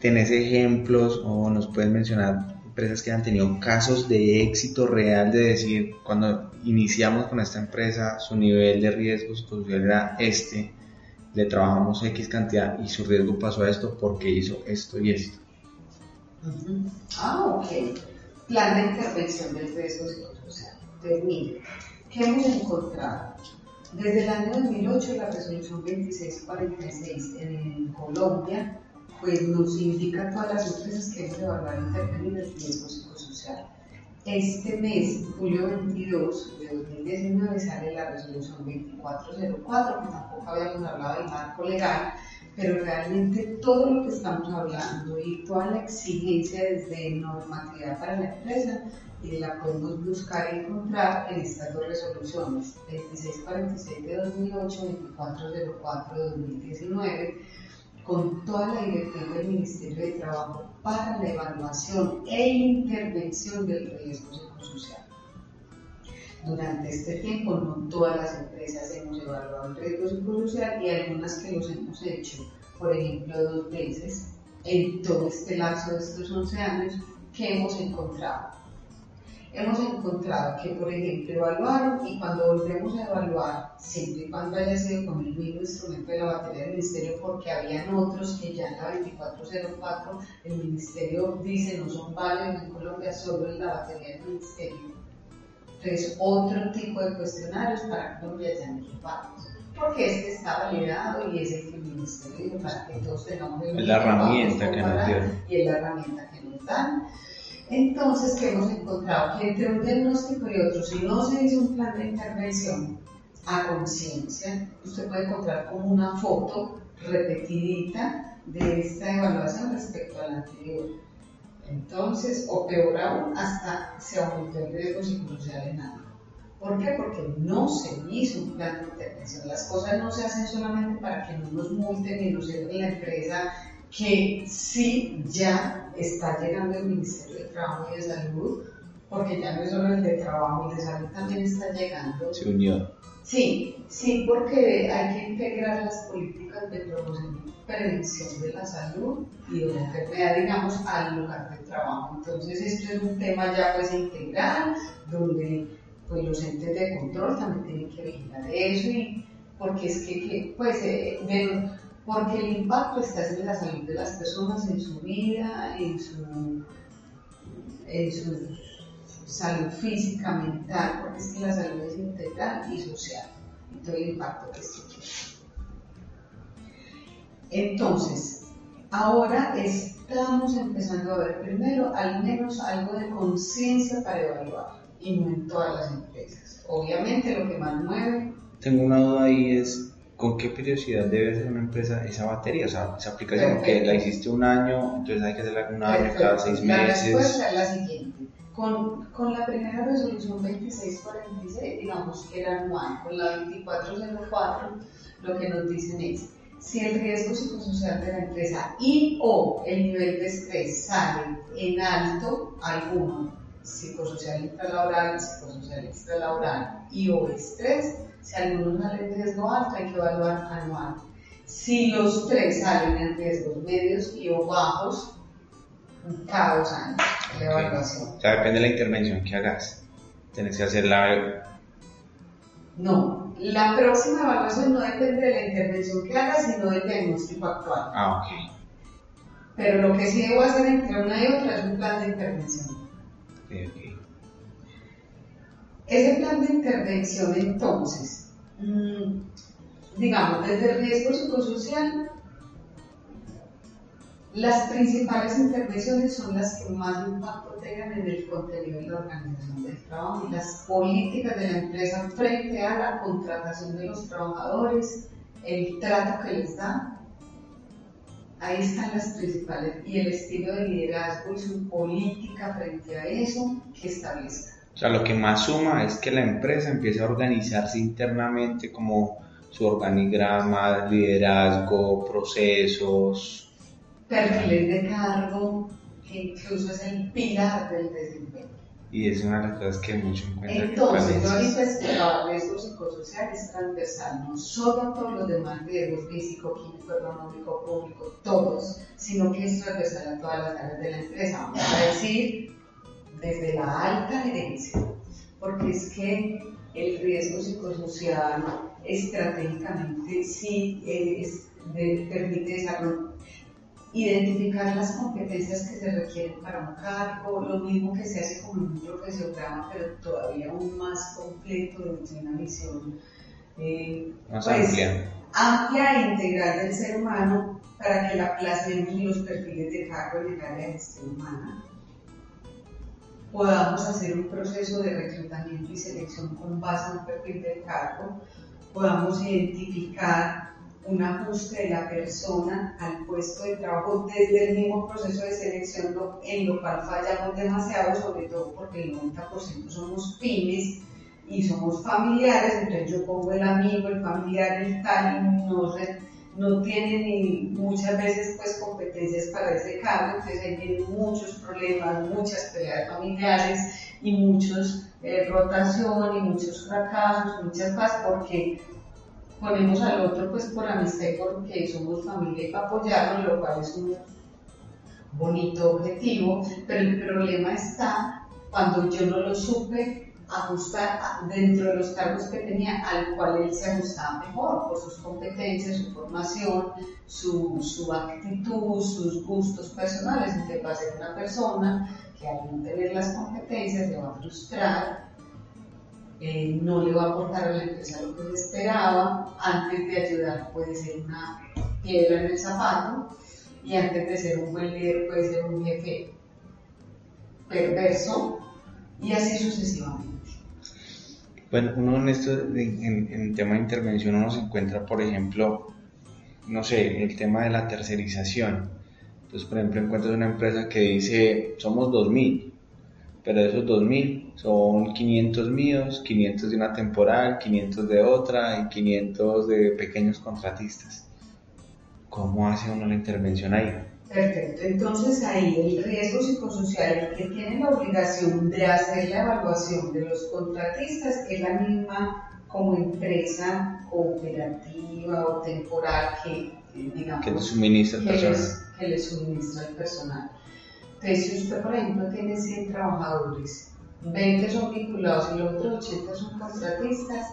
¿tenés ejemplos o nos puedes mencionar empresas que han tenido casos de éxito real de decir, cuando iniciamos con esta empresa, su nivel de riesgo social era este, le trabajamos X cantidad y su riesgo pasó a esto porque hizo esto y esto. Ah, ok. Plan de intervención del riesgo psicosocial. Pues mire, ¿qué hemos encontrado? Desde el año 2008, la resolución 2646 en Colombia pues nos indica todas las empresas que hemos de evaluar intervenir el riesgo psicosocial. Este mes, julio 22 de 2019, sale la resolución 2404, que tampoco habíamos hablado del marco legal, pero realmente todo lo que estamos hablando y toda la exigencia desde normatividad para la empresa eh, la podemos buscar y encontrar en estas dos resoluciones, 2646 de 2008 y 2404 de 2019 con toda la dirección del Ministerio de Trabajo para la evaluación e intervención del riesgo psicosocial. Durante este tiempo, no todas las empresas hemos evaluado el riesgo psicosocial y algunas que los hemos hecho, por ejemplo, dos veces en todo este lapso de estos 11 años que hemos encontrado hemos encontrado que, por ejemplo, evaluaron y cuando volvemos a evaluar, siempre y cuando haya sido con el mismo instrumento de la batería del Ministerio, porque habían otros que ya en la 2404 el Ministerio dice no son válidos en Colombia, solo en la batería del Ministerio. Entonces, otro tipo de cuestionarios para Colombia ya no son válidos. Porque este está validado y es el que el Ministerio para que todos tengamos el la herramienta que nos dio. Y es la herramienta que nos dan. Entonces, ¿qué hemos encontrado? Que entre un diagnóstico y otro, si no se hizo un plan de intervención a conciencia, usted puede encontrar como una foto repetidita de esta evaluación respecto a la anterior. Entonces, o peor aún, hasta se aumentó el riesgo psicosocial en algo. ¿Por qué? Porque no se hizo un plan de intervención. Las cosas no se hacen solamente para que no nos multen y nos en la empresa que sí ya está llegando el Ministerio de Trabajo y de Salud, porque ya no es solo el de Trabajo, el de Salud también está llegando. Se unió. Sí, sí, porque hay que integrar las políticas de promoción y prevención de la salud y de la enfermedad, digamos, al lugar de trabajo. Entonces, esto es un tema ya pues integral, donde pues los entes de control también tienen que vigilar eso y porque es que, pues, eh, porque el impacto está en la salud de las personas, en su vida, en su, en su salud física, mental, porque es que la salud es integral y social, y todo el impacto que esto tiene. Entonces, ahora estamos empezando a ver primero al menos algo de conciencia para evaluar, y no en todas las empresas. Obviamente lo que más mueve... Tengo una duda ahí es ¿con qué periodicidad debe hacer una empresa esa batería, o sea, esa aplicación? Que la hiciste un año, entonces hay que hacerla un año, cada seis meses. La respuesta es la siguiente. Con, con, la primera resolución 2646, digamos que era anual, con la 2404, lo que nos dicen es, si el riesgo psicosocial de la empresa y o el nivel de estrés sale en alto, alguno, psicosocial intralaboral, psicosocial extralaboral y o estrés, si alguno sale en riesgo alto, hay que evaluar anual. Si los tres salen en riesgos medios y o bajos, cada dos años la evaluación. O sea, depende de la intervención que hagas. Tienes que hacerla. No, la próxima evaluación no depende de la intervención que hagas, sino del diagnóstico actual. Ah, ok. Pero lo que sí debo hacer entre una y otra es un plan de intervención. Okay, okay. Ese plan de intervención entonces, mm, digamos, desde el riesgo psicosocial, las principales intervenciones son las que más impacto tengan en el contenido de la organización del trabajo y las políticas de la empresa frente a la contratación de los trabajadores, el trato que les da. Ahí están las principales y el estilo de liderazgo y su política frente a eso que establezca. O sea, lo que más suma es que la empresa empiece a organizarse internamente como su organigrama, liderazgo, procesos. Perfiles de cargo, que incluso es el pilar del desempeño. Y es una de las cosas que mucho encuentra. Entonces, yo ahorita esperaba riesgo psicosocial es transversal, no solo a todos los demás riesgos, físico, químico, económico, público, todos, sino que es transversal a todas las áreas de la empresa. Vamos a decir, desde la alta gerencia, porque es que el riesgo psicosocial estratégicamente sí es, permite desarrollar identificar las competencias que se requieren para un cargo, lo mismo que se hace con un profesional, pero todavía aún más completo, de una visión eh, más pues, amplia. amplia e integral del ser humano para que la plasmemos en los perfiles de cargo en el área de gestión humana. Podamos hacer un proceso de reclutamiento y selección con base en un perfil de cargo, podamos identificar un ajuste de la persona al puesto de trabajo desde el mismo proceso de selección, en lo cual fallamos demasiado, sobre todo porque el 90% somos pymes y somos familiares, entonces yo pongo el amigo, el familiar, el tal, y no, no tiene ni muchas veces pues competencias para ese cargo, entonces ahí vienen muchos problemas, muchas peleas familiares y muchos eh, rotación y muchos fracasos, muchas cosas, porque ponemos al otro pues por amistad y porque somos familia y para apoyarnos, lo cual es un bonito objetivo, pero el problema está cuando yo no lo supe ajustar dentro de los cargos que tenía al cual él se ajustaba mejor por sus competencias, su formación, su, actitud, sus gustos personales. Entonces va a ser una persona que al no tener las competencias se va a frustrar eh, no le va a aportar a la empresa lo que se esperaba, antes de ayudar puede ser una piedra en el zapato y antes de ser un buen líder puede ser un jefe perverso y así sucesivamente. Bueno, uno en, esto, en, tema de intervención uno se encuentra, por ejemplo, no sé, el tema de la tercerización. Entonces, por ejemplo, encuentras una empresa que dice, somos 2.000, pero esos 2000 son 500 míos, 500 de una temporal, 500 de otra y 500 de pequeños contratistas. ¿Cómo hace uno la intervención ahí? Perfecto, entonces ahí el riesgo psicosocial, que tiene la obligación de hacer la evaluación de los contratistas es la misma como empresa cooperativa o temporal que, digamos, que le suministra el personal. que le suministra el personal. Entonces, si usted, por ejemplo, tiene 100 trabajadores, 20 son vinculados y los otros 80 son contratistas,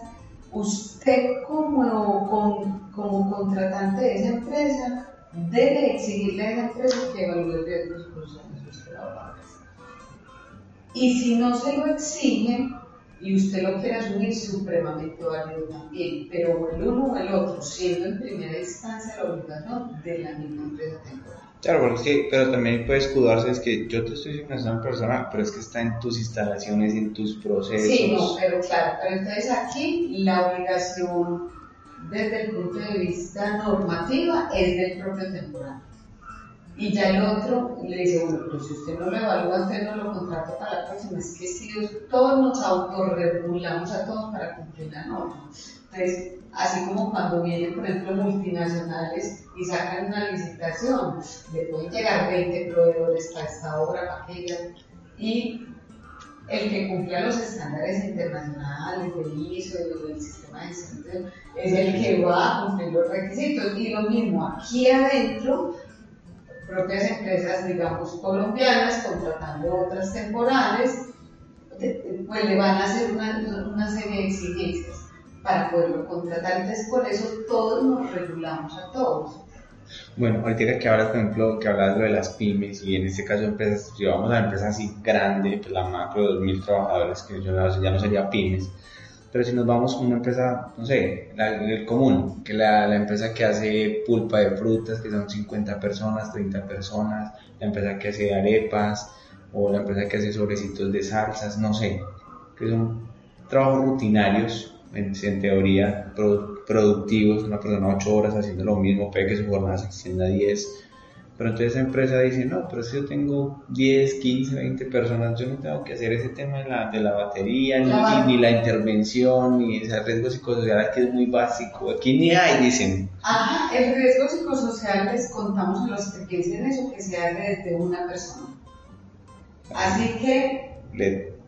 usted como, como contratante de esa empresa debe exigirle a esa empresa que evalúe el riesgo de sus trabajadores. Y si no se lo exige, y usted lo quiere asumir, supremamente válido también, pero el uno o el otro, siendo en primera instancia la obligación de la misma empresa temporal. Claro, porque pero también puede escudarse, es que yo te estoy diciendo que es una persona, pero es que está en tus instalaciones, en tus procesos. Sí, no, pero claro, pero entonces aquí la obligación desde el punto de vista normativa es del propio temporal. Y ya el otro le dice, bueno, pero si usted no lo evalúa, usted no lo contrata para la próxima. Es que si todos nos autorregulamos a todos para cumplir la norma. Entonces, así como cuando vienen, por ejemplo, multinacionales y sacan una licitación, le pueden llegar 20 proveedores para esta obra, para aquella, y el que cumpla los estándares internacionales del ISO, del sistema de centro, es el que va a cumplir los requisitos. Y lo mismo, aquí adentro, propias empresas, digamos, colombianas, contratando otras temporales, pues le van a hacer una, una serie de exigencias para poderlo contratar. Entonces, por eso todos nos regulamos a todos. Bueno, ahorita que hablas, por ejemplo, que hablas de las pymes y en este caso empresas, si vamos a la empresa así grande, pues la macro de 2.000 trabajadores, que ya no sería pymes, pero si nos vamos a una empresa, no sé, la, el común, que la, la empresa que hace pulpa de frutas, que son 50 personas, 30 personas, la empresa que hace arepas, o la empresa que hace sobrecitos de salsas, no sé, que son trabajos rutinarios en, teoría productivos, una persona 8 horas haciendo lo mismo, puede que su jornada se extienda a 10, Pero entonces esa empresa dice, no, pero si yo tengo 10, 15, 20 personas, yo no tengo que hacer ese tema de la, de la batería, ni, ni, la intervención, ni ese riesgo psicosocial que es muy básico. Aquí ni hay, dicen. Ajá, el riesgo psicosocial les contamos a los que piensen eso, que se hace desde una persona. Así que...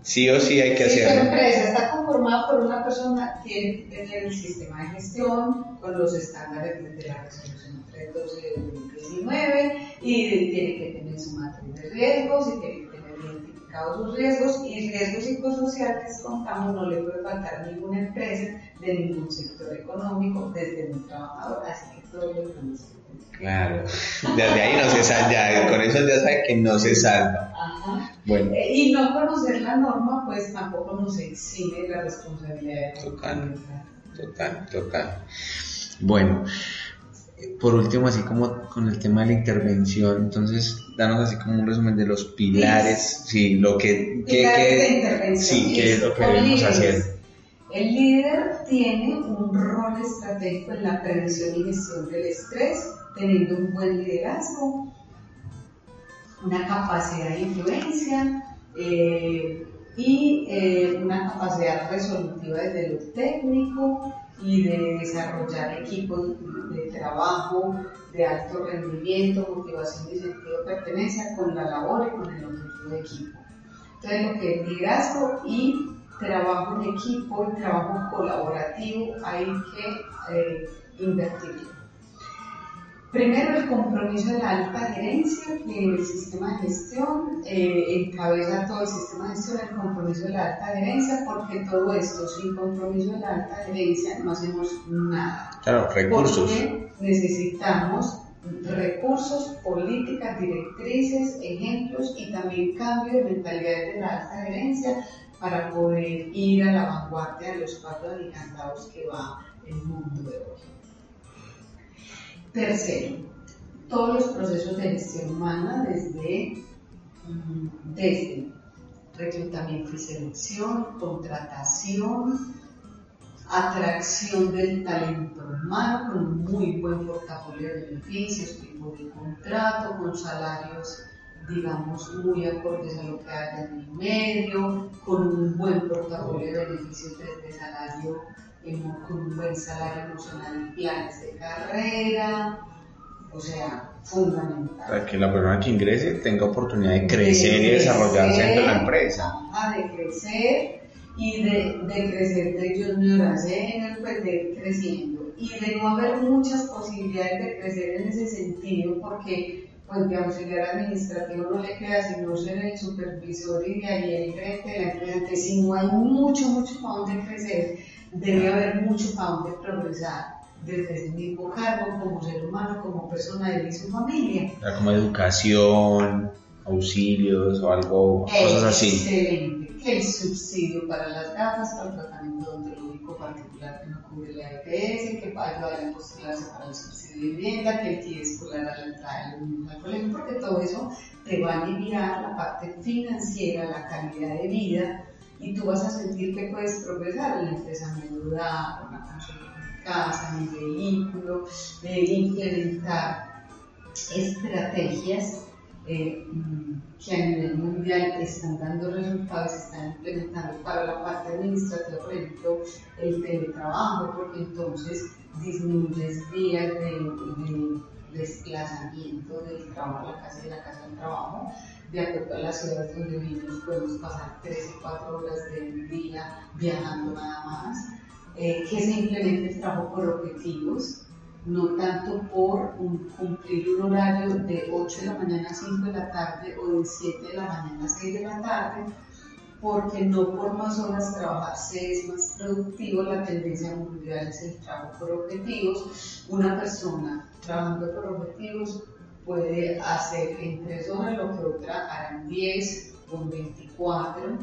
sí o sí hay que hacerlo. Si tu empresa está conformada por una persona, tiene que tener el sistema de gestión con los estándares de la resolución 312 de 2019 y tiene que tener su matriz de riesgos y tiene que tener identificados sus riesgos y riesgos psicosociales contamos no le puede faltar ninguna empresa de ningún sector económico desde un trabajador, así que todo lo que Claro, desde ahí no se salva, con eso ya sabe que no se salva. Bueno. Eh, y no conocer la norma, pues tampoco nos exime la responsabilidad. Total, total, total. Bueno, por último, así como con el tema de la intervención, entonces, danos así como un resumen de los pilares, sí, lo que, que, sí, qué es lo que debemos hacer. El líder tiene un rol estratégico en la prevención y gestión del estrés, teniendo un buen liderazgo, una capacidad de influencia eh, y eh, una capacidad resolutiva desde lo técnico y de desarrollar equipos de trabajo de alto rendimiento, motivación y sentido de pertenencia con la labor y con el objetivo de equipo. Entonces, lo que es liderazgo y trabajo en equipo y trabajo colaborativo hay que eh, invertir. Primero, el compromiso de la alta gerencia, que el sistema de gestión eh, encabeza todo el sistema de gestión, el compromiso de la alta gerencia, porque todo esto, sin compromiso de la alta gerencia, no hacemos nada. Claro, recursos. Porque necesitamos recursos, políticas, directrices, ejemplos y también cambio de mentalidad de la alta gerencia para poder ir a la vanguardia de los pasos agigantados que va el mundo de hoy. Tercero, todos los procesos de gestión humana desde, mm, desde reclutamiento y selección, contratación, atracción del talento humano con un muy buen portafolio de beneficios, tipo de contrato, con salarios digamos, muy acordes a lo que hay en el medio, con un buen portafolio de beneficios desde salario con un buen salario emocional y planes de carrera, o sea, fundamental. Para que la persona que ingrese tenga oportunidad de crecer y desarrollarse dentro de la empresa. de crecer y de, de crecer de junior a senior, pues de ir creciendo. Y de no haber muchas posibilidades de crecer en ese sentido, porque pues de auxiliar administrativo no le queda sino ser el supervisor y de ahí el frente de la empresa, si no hay mucho, mucho para donde crecer debe haber mucho para donde progresar desde el mismo cargo como ser humano, como persona de su familia. Como educación, auxilios o algo, cosas así. Excelente. Que el subsidio para las gafas, para el tratamiento odontológico particular que no cubre la EPS, que va a ayudar a postularse para el subsidio de vivienda, que el kit escolar a la entrada de los niños al colegio, porque todo eso te va a aliviar la parte financiera, la calidad de vida y tú vas a sentir que puedes progresar en la empresa menuda, una casa, mi vehículo, de implementar estrategias eh, que a nivel mundial están dando resultados, están implementando para la parte administrativa, por ejemplo, el teletrabajo, porque entonces disminuyes días de, desplazamiento del trabajo a la casa y de la casa al trabajo de acuerdo a las ciudades donde vivimos, podemos pasar 3 o 4 horas del día viajando nada más, eh, que simplemente trabajo por objetivos, no tanto por cumplir un horario de 8 de la mañana a 5 de la tarde o de 7 de la mañana a 6 de la tarde, porque no por más horas trabajar se es más productivo, la tendencia mundial es el trabajo por objetivos. Una persona trabajando por objetivos puede hacer en tres horas lo que otra hará en 10 o en 24.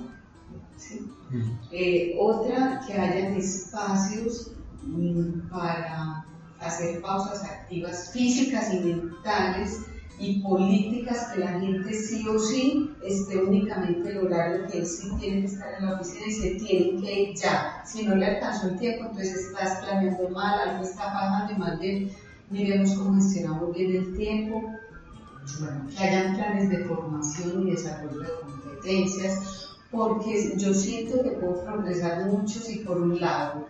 Eh, otra, que haya espacios mm, para hacer pausas activas físicas y mentales y políticas que la gente sí o sí esté únicamente el horario que él sí tiene que estar en la oficina y se tiene que ir ya. Si no le alcanzó el tiempo, entonces estás planeando mal, algo está pasando y más bien miremos cómo gestionamos bien el tiempo que hayan planes de formación y desarrollo de competencias, porque yo siento que puedo progresar mucho si por un lado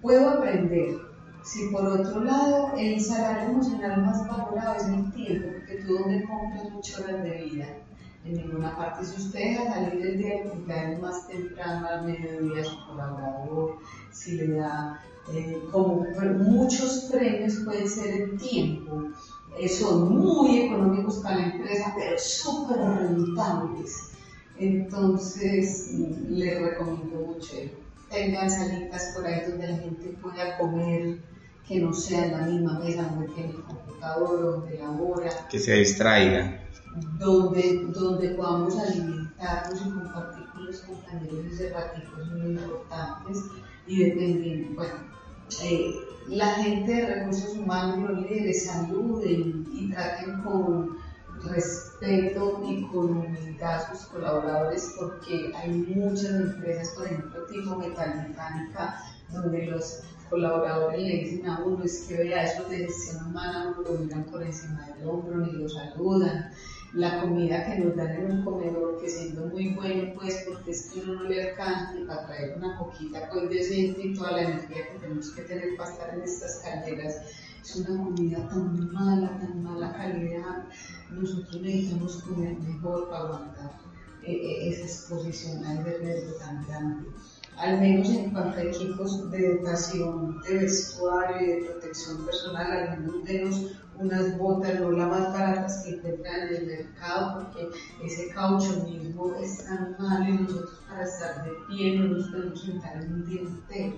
puedo aprender, si por otro lado el salario emocional más valorado es mi tiempo, porque tú donde compras muchas horas de vida, en ninguna parte. Si usted deja salir el día de cumpleaños más temprano al mediodía a su colaborador, si le da eh, como muchos premios puede ser el tiempo, eh, son muy económicos para la empresa, pero súper rentables. Entonces, les recomiendo mucho. Tengan salitas por ahí donde la gente pueda comer, que no sea en la misma mesa donde tiene el computador, donde labora. Que se distraiga. Donde, donde podamos alimentarnos y compartir con los compañeros ese ratito muy importantes y dependiendo, bueno, eh, la gente de recursos humanos, los líderes, saluden y traten con respeto y con humildad a sus colaboradores porque hay muchas empresas, por ejemplo, tipo metalmecánica, donde los colaboradores le dicen a uno, es que vea, eso de gestión humana, uno lo miran por encima del hombro ni lo saludan la comida que nos dan en un comedor, que siendo muy bueno, pues porque es que uno no le alcanza ni para traer una coquita pues decente y toda la energía que tenemos que tener para estar en estas calderas, es una comida tan mala, tan mala calidad, nosotros necesitamos comer mejor para aguantar eh, eh, esa exposición a ese riesgo tan grande al menos en cuanto a equipos de educación, de vestuario y de protección personal, al menos denos unas botas, no las más baratas que encuentran en el mercado, porque ese caucho mismo es tan malo y nosotros para estar de pie no nos podemos sentar en un día entero.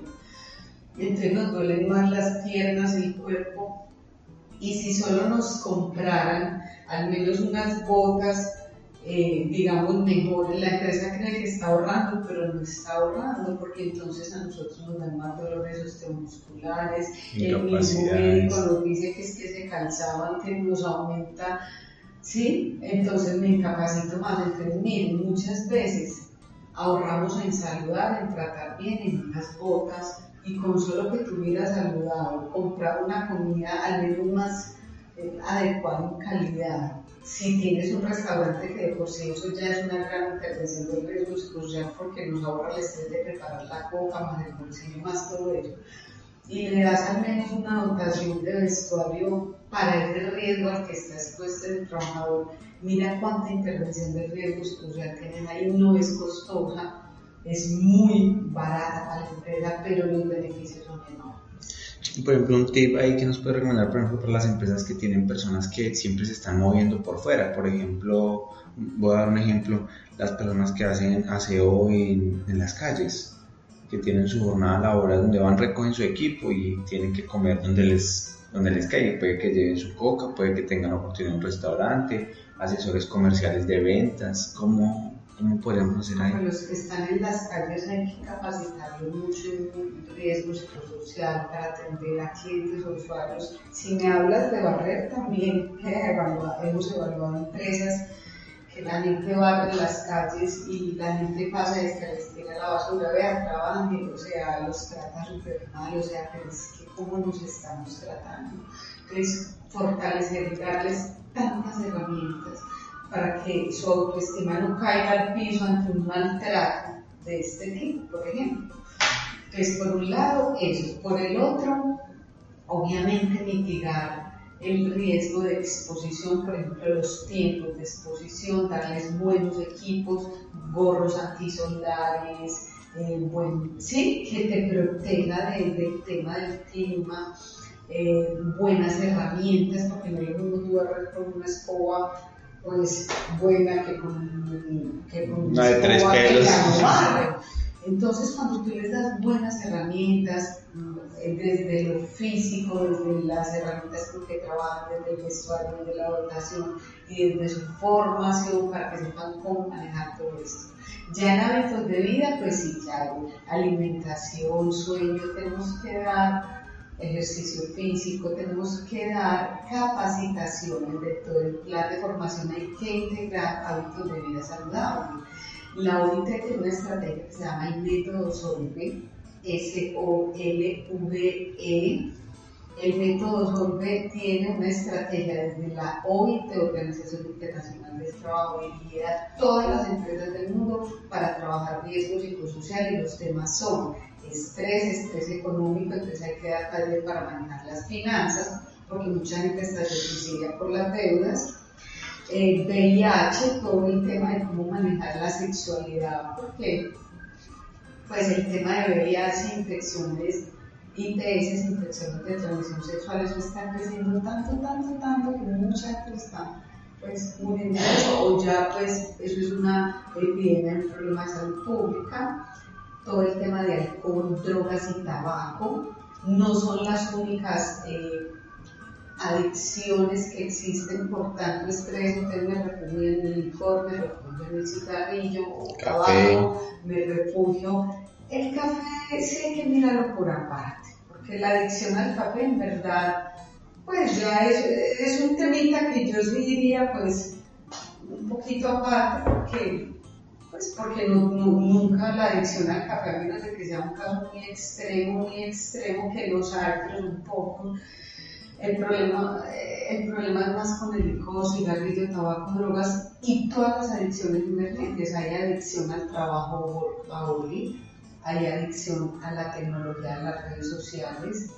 Entonces nos duelen más las piernas, y el cuerpo, y si solo nos compraran al menos unas botas eh, digamos, mejor. La empresa cree que está ahorrando, pero no está ahorrando porque entonces a nosotros nos dan más dolores osteomusculares. El mismo médico nos dice que es que se cansaban, que nos aumenta, ¿sí? Entonces me incapacito más. Entonces, miren, muchas veces ahorramos en saludar, en tratar bien, en unas botas y con solo que tuvieras saludado, comprar una comida al menos más eh, adecuada en calidad si tienes un restaurante que por sí eso ya es una gran intervención del riesgo social porque nos ahorra el estrés de preparar la coca, más el bolsillo, más todo ello, y le das al menos una dotación de vestuario para ese riesgo al que está expuesto el trabajador, mira cuánta intervención de riesgo social tienen ahí, no es costosa, es muy barata para la empresa, pero los beneficios son enormes por ejemplo, un tip ahí que nos puede recomendar, por ejemplo, para las empresas que tienen personas que siempre se están moviendo por fuera. Por ejemplo, voy a dar un ejemplo, las personas que hacen aseo en, en las calles, que tienen su jornada laboral donde van, recogen su equipo y tienen que comer donde les, donde les caiga. Puede que lleven su coca, puede que tengan oportunidad en un restaurante, asesores comerciales de ventas, como ¿Cómo podemos hacer ahí? Los que están en las calles hay que capacitarlos mucho en riesgo psicosocial para atender a clientes o usuarios. Si me hablas de barrer, también hemos evaluado empresas que la gente barre las calles y la gente pasa y les tira la basura, vean, trabajan, o sea, los trata súper mal, o sea, pero es que cómo nos estamos tratando. Entonces, fortalecer, darles tantas herramientas para que su autoestima no caiga al piso ante un maltrato de este tipo, por ejemplo. Entonces, por un lado, eso. Por el otro, obviamente mitigar el riesgo de exposición, por ejemplo, los tiempos de exposición, darles buenos equipos, gorros antisolares, eh, sí, que te proteja del tema del clima, eh, buenas herramientas, porque no es lo mismo con una escoba pues buena que con, que con una de tres pelos. Entonces, cuando tú les das buenas herramientas, eh, desde lo físico, desde las herramientas con que trabajan, desde el vestuario, desde la dotación y desde su formación para que sepan cómo manejar todo esto. Ya en hábitos de vida, pues sí, claro, alimentación, sueño, tenemos que dar ejercicio físico, tenemos que dar capacitaciones de todo el plan de formación, hay que integrar hábitos de vida saludable. La OIT tiene una estrategia que se llama el método SOLVE, S-O-L-V-E, El método SOLVE tiene una estrategia desde la OIT, Organización Internacional del Trabajo, dirigida a todas las empresas del mundo para trabajar riesgos psicosociales y los temas son estrés, estrés económico, entonces hay que dar taller para manejar las finanzas, porque mucha gente está se por las deudas. VIH, todo el tema de cómo manejar la sexualidad, porque pues el tema de VIH, infecciones, ITS, infecciones de transmisión sexual, eso está creciendo tanto, tanto, tanto que mucha gente está pues muriendo o ya pues eso es una epidemia, un problema de salud pública todo el tema de alcohol, drogas y tabaco. No son las únicas eh, adicciones que existen por tanto estrés, entonces me refugio en el licor, me refugio en el cigarrillo o tabaco, me refugio. El café sí hay que mirarlo por aparte, porque la adicción al café en verdad, pues ya es, es un temita que yo sí diría pues un poquito aparte, porque pues porque nunca la adicción al café, a menos de que sea un caso muy extremo, muy extremo, que los hay, un poco. El problema, el problema es más con el licor, cigarrillo, tabaco, drogas y todas las adicciones emergentes. Hay adicción al trabajo laboral, hay adicción a la tecnología, a las redes sociales,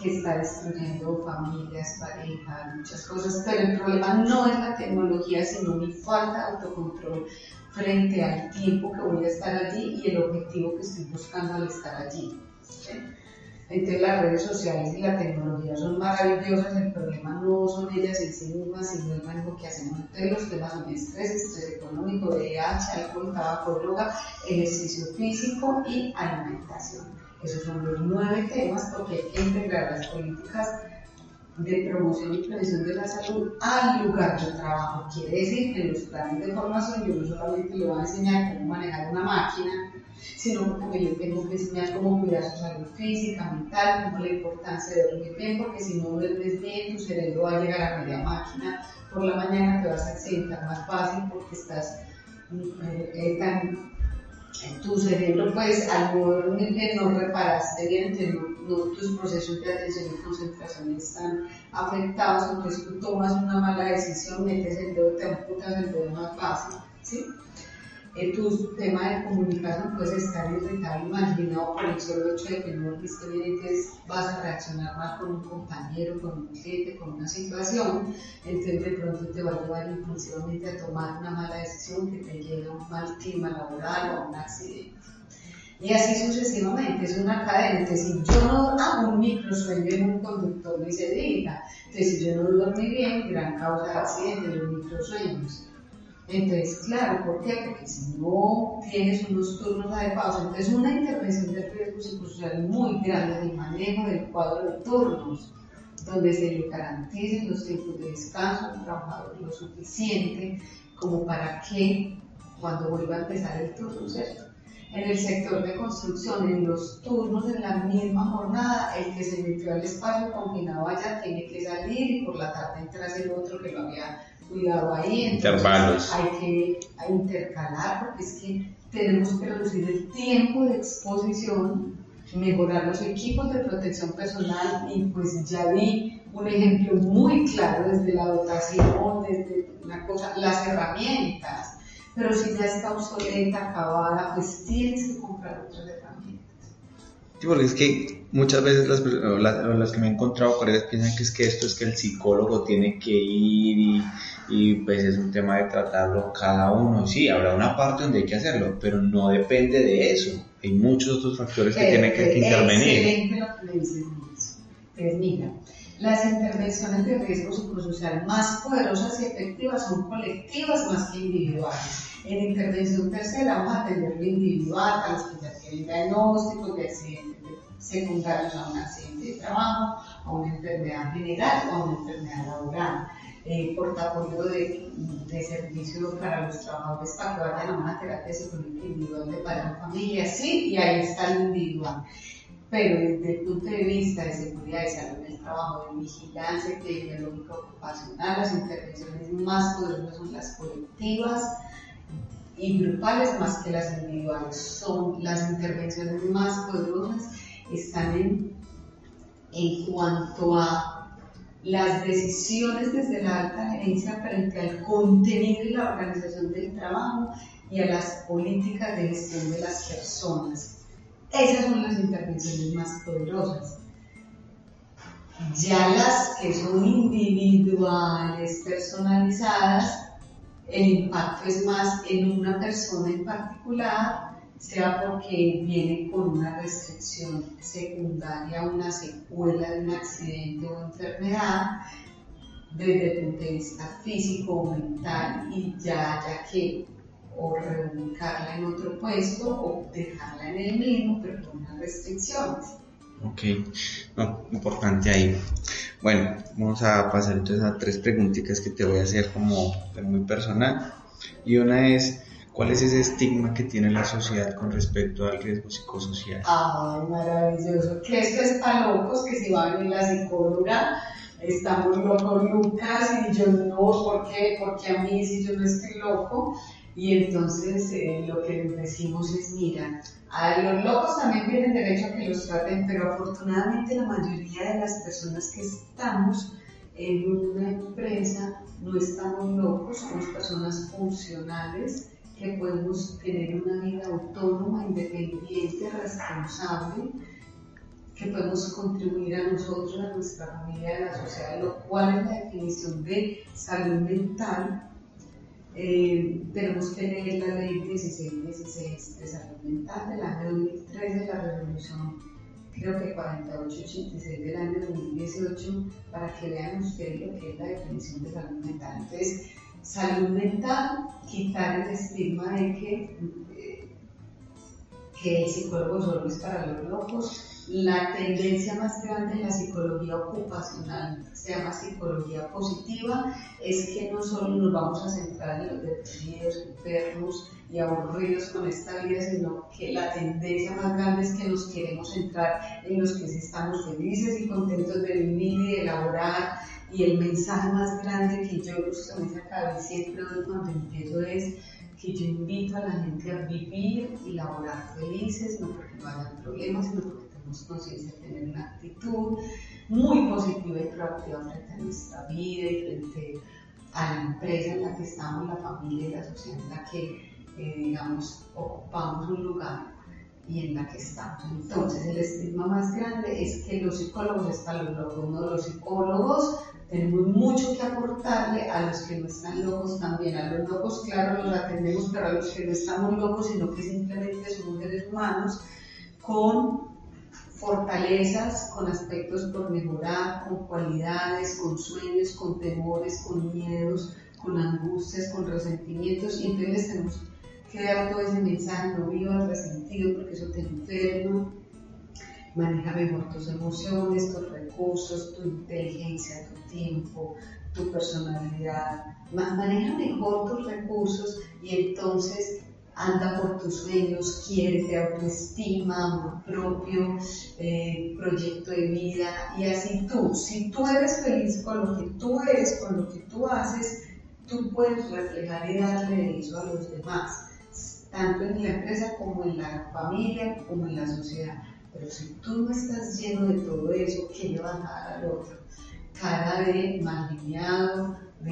que está destruyendo familias, parejas, muchas cosas. Pero el problema no es la tecnología, sino mi falta de autocontrol frente al tiempo que voy a estar allí y el objetivo que estoy buscando al estar allí. Entonces las redes sociales y la tecnología son maravillosas, el problema no son ellas en sí mismas, sino el manejo que hacemos. Entonces los temas son estrés, estrés económico, VIH, alcohol, tabaco, droga, ejercicio físico y alimentación. Esos son los nueve temas porque hay que integrar las políticas de promoción y prevención de la salud al lugar de trabajo. Quiere decir que los planes de formación yo no solamente le voy a enseñar cómo manejar una máquina, sino que yo tengo que enseñar cómo cuidar su salud física, mental, cómo la importancia de dormir bien, porque si no duermes bien, tu cerebro va a llegar a media máquina. Por la mañana te vas a accidentar más fácil porque estás eh, eh, tan tu cerebro pues al no dormir bien no reparaste bien, tus procesos de atención y concentración están afectados, entonces tú tomas una mala decisión, metes el dedo, te amputas el dedo más fácil, ¿sí? Eh, tu tema de comunicación puede estar irritado, imaginado por el solo hecho de que no viste bien, entonces vas a reaccionar mal con un compañero, con un cliente, con una situación, entonces de pronto te va a llevar impulsivamente a tomar una mala decisión que te lleve a un mal clima laboral o a un accidente. Y así sucesivamente, es una cadena. Entonces, si yo no hago un microsueño en un conductor y se diga, entonces si yo no dormí bien, gran causa de accidentes, los microsueños. Entonces, claro, ¿por qué? Porque si no tienes unos turnos adecuados, entonces una intervención de riesgo psicosocial muy grande el manejo del cuadro de turnos, donde se le garanticen los tiempos de descanso al trabajador lo suficiente como para que cuando vuelva a empezar el turno, ¿cierto? En el sector de construcción, en los turnos de la misma jornada, el que se metió al espacio confinado allá tiene que salir y por la tarde entras el otro que lo había cuidado ahí. Intervalos. Hay que intercalar porque es que tenemos que reducir el tiempo de exposición, mejorar los equipos de protección personal y pues ya vi un ejemplo muy claro desde la dotación, desde una cosa, las herramientas. Pero si ya está obsoleta, acabada, pues tienes que comprar otras herramientas. Sí, porque es que muchas veces las, las, las que me he encontrado con ellas piensan que es que esto es que el psicólogo tiene que ir y y pues es un tema de tratarlo cada uno. Sí, habrá una parte donde hay que hacerlo, pero no depende de eso. Hay muchos otros factores que tienen que, intervenir. Excelente lo que le Pues mira, las intervenciones de riesgo psicosocial más poderosas y efectivas son colectivas más que individuales. En intervención tercera vamos a atender lo individual, a los que ya tienen diagnósticos de accidentes secundarios a un accidente de trabajo, a una enfermedad general o a una enfermedad laboral eh, portafolio de, de servicios para los trabajadores para que vayan a una terapia psicológica individual de para familia, sí, y ahí está el individual. Pero desde el punto de vista de seguridad y salud trabajo, de vigilancia epidemiológica ocupacional, las intervenciones más poderosas son las colectivas y grupales más que las individuales. Son las intervenciones más poderosas, están en en cuanto a las decisiones desde la alta gerencia frente al contenido y la organización del trabajo y a las políticas de gestión de las personas. Esas son las intervenciones más poderosas. Ya las que son individuales, personalizadas, el impacto es más en una persona en particular, sea porque viene con una restricción secundaria, una secuela de un accidente o enfermedad, desde el punto de vista físico o mental, y ya haya que o reubicarla en otro puesto o dejarla en el mismo, pero con unas restricciones. Ok, importante ahí. Bueno, vamos a pasar entonces a tres preguntitas que te voy a hacer como muy personal. Y una es, ¿cuál es ese estigma que tiene la sociedad con respecto al riesgo psicosocial? Ay, maravilloso. Que esto es para locos, que si va a venir la psicóloga, estamos locos Lucas y yo no, ¿por qué? Porque a mí si yo no estoy loco. Y entonces eh, lo que decimos es, mira, a los locos también tienen derecho a que los traten, pero afortunadamente la mayoría de las personas que estamos en una empresa no estamos locos, somos personas funcionales que podemos tener una vida autónoma, independiente, responsable, que podemos contribuir a nosotros, a nuestra familia, a la sociedad, lo cual es la definición de salud mental eh, tenemos que leer la ley 1616 de salud mental del año 2013, la resolución creo que 4886 del año 2018, para que vean ustedes lo que es la definición de salud mental. Entonces, salud mental, quitar el estigma de que, eh, que el psicólogo solo es para los locos, la tendencia más grande en la psicología ocupacional, se llama psicología positiva, es que no solo nos vamos a centrar en los deprimidos, enfermos y aburridos con esta vida, sino que la tendencia más grande es que nos queremos centrar en los que sí estamos felices y contentos de vivir y de elaborar. Y el mensaje más grande que yo justamente acabo siempre cuando empiezo es que yo invito a la gente a vivir y laborar felices, no porque no haya problemas, sino porque tenemos conciencia tener una actitud muy positiva y proactiva frente a nuestra vida y frente a la empresa en la que estamos, la familia y la sociedad en la que, eh, digamos, ocupamos un lugar y en la que estamos. Entonces, el estigma más grande es que los psicólogos están los locos, no los psicólogos tenemos mucho que aportarle a los que no están locos también. A los locos, claro, los atendemos, pero a los que no estamos locos, sino que simplemente somos seres humanos con fortalezas, con aspectos por mejorar, con cualidades, con sueños, con temores, con miedos, con angustias, con resentimientos, y entonces tenemos que dar todo ese mensaje, no vivas resentido porque eso te enferma, maneja mejor tus emociones, tus recursos, tu inteligencia, tu tiempo, tu personalidad, maneja mejor tus recursos y entonces anda por tus sueños, quiere autoestima, amor propio, eh, proyecto de vida y así tú, si tú eres feliz con lo que tú eres, con lo que tú haces, tú puedes reflejar y darle eso a los demás, tanto en la empresa como en la familia, como en la sociedad. Pero si tú no estás lleno de todo eso, ¿qué le vas a dar al otro? Cara de mal de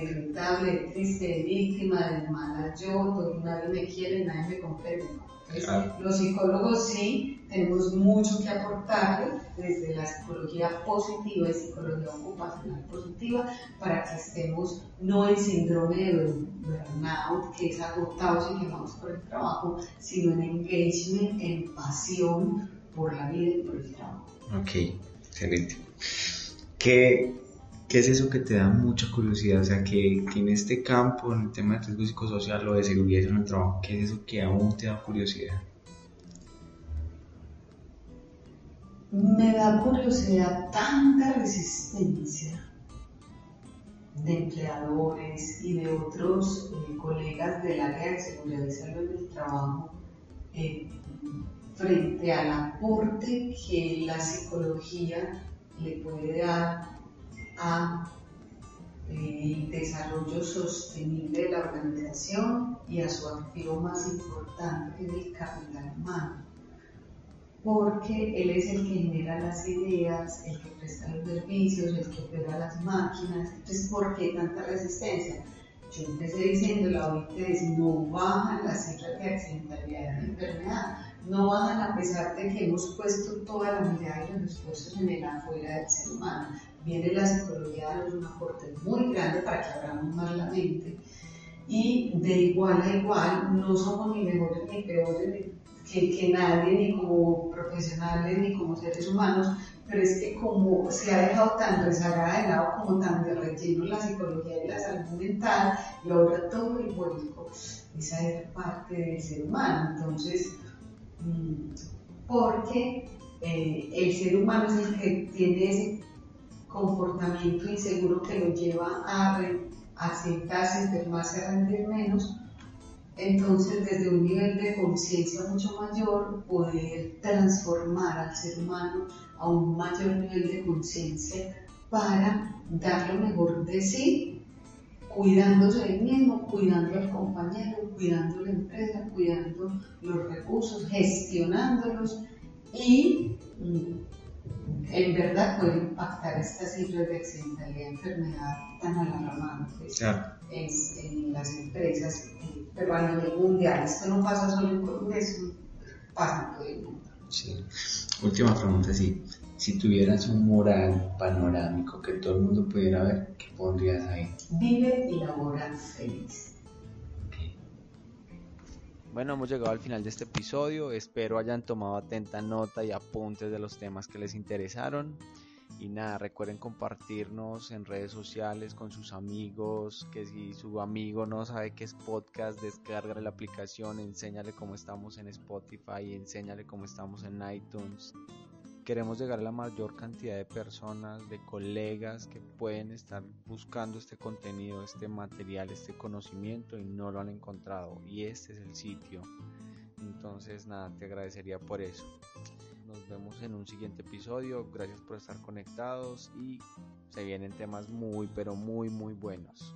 irritable, triste, víctima, de mala yo, nadie me quiere, nadie me comprende. Los psicólogos sí tenemos mucho que aportarle desde la psicología positiva y psicología ocupacional positiva para que estemos no en síndrome de burnout, que es agotados y quemados por el trabajo, sino en engagement, en pasión por la vida y por el trabajo. Ok, excelente. ¿Qué ¿Qué es eso que te da mucha curiosidad? O sea, que, en este campo, en el tema de riesgo psicosocial o de seguridad en el trabajo, ¿qué es eso que aún te da curiosidad? Me da curiosidad tanta resistencia de empleadores y de otros eh, colegas del área de seguridad y salud en el trabajo eh, frente al aporte que la psicología le puede dar a el desarrollo sostenible de la organización y a su activo más importante que el capital humano. porque él es el que genera las ideas, el que presta los servicios, el que opera las máquinas. Entonces, ¿por qué tanta resistencia? Yo empecé diciendo, la OIT no bajan las cifras de accidentalidad de enfermedad, no bajan a pesar de que hemos puesto toda la mirada y los esfuerzos en el afuera del ser humano. Viene la psicología a un aporte muy grande para que abramos más la mente. Y de igual a igual, no somos ni mejores ni peores que, que nadie, ni como profesionales, ni como seres humanos, pero es que como se ha dejado tan rezagada de lado, como tan de relleno la psicología y la salud mental, y ahora todo el vuelco, esa es parte del ser humano. Entonces, mm, porque eh, el ser humano es el que tiene ese comportamiento inseguro que lo lleva a, a sentarse, enfermarse, a rendir menos, entonces desde un nivel de conciencia mucho mayor poder transformar al ser humano a un mayor nivel de conciencia para dar lo mejor de sí, cuidándose él mismo, cuidando al compañero, cuidando la empresa, cuidando los recursos, gestionándolos y mm, en verdad puede impactar estas cifras de accidentalidad y enfermedad tan alarmantes en, las empresas, pero a nivel mundial. Esto no pasa solo en Colombia, esto pasa en todo el mundo. Sí. Última pregunta, sí. Si tuvieras un mural panorámico que todo el mundo pudiera ver, ¿qué pondrías ahí? Vive y labora feliz. Bueno, hemos llegado al final de este episodio. Espero hayan tomado atenta nota y apuntes de los temas que les interesaron. Y nada, recuerden compartirnos en redes sociales con sus amigos, que si su amigo no sabe qué es podcast, descarga la aplicación, enséñale cómo estamos en Spotify, enséñale cómo estamos en iTunes. Queremos llegar a la mayor cantidad de personas, de colegas que pueden estar buscando este contenido, este material, este conocimiento y no lo han encontrado. Y este es el sitio. Entonces nada, te agradecería por eso. Nos vemos en un siguiente episodio. Gracias por estar conectados y se vienen temas muy, pero muy, muy buenos.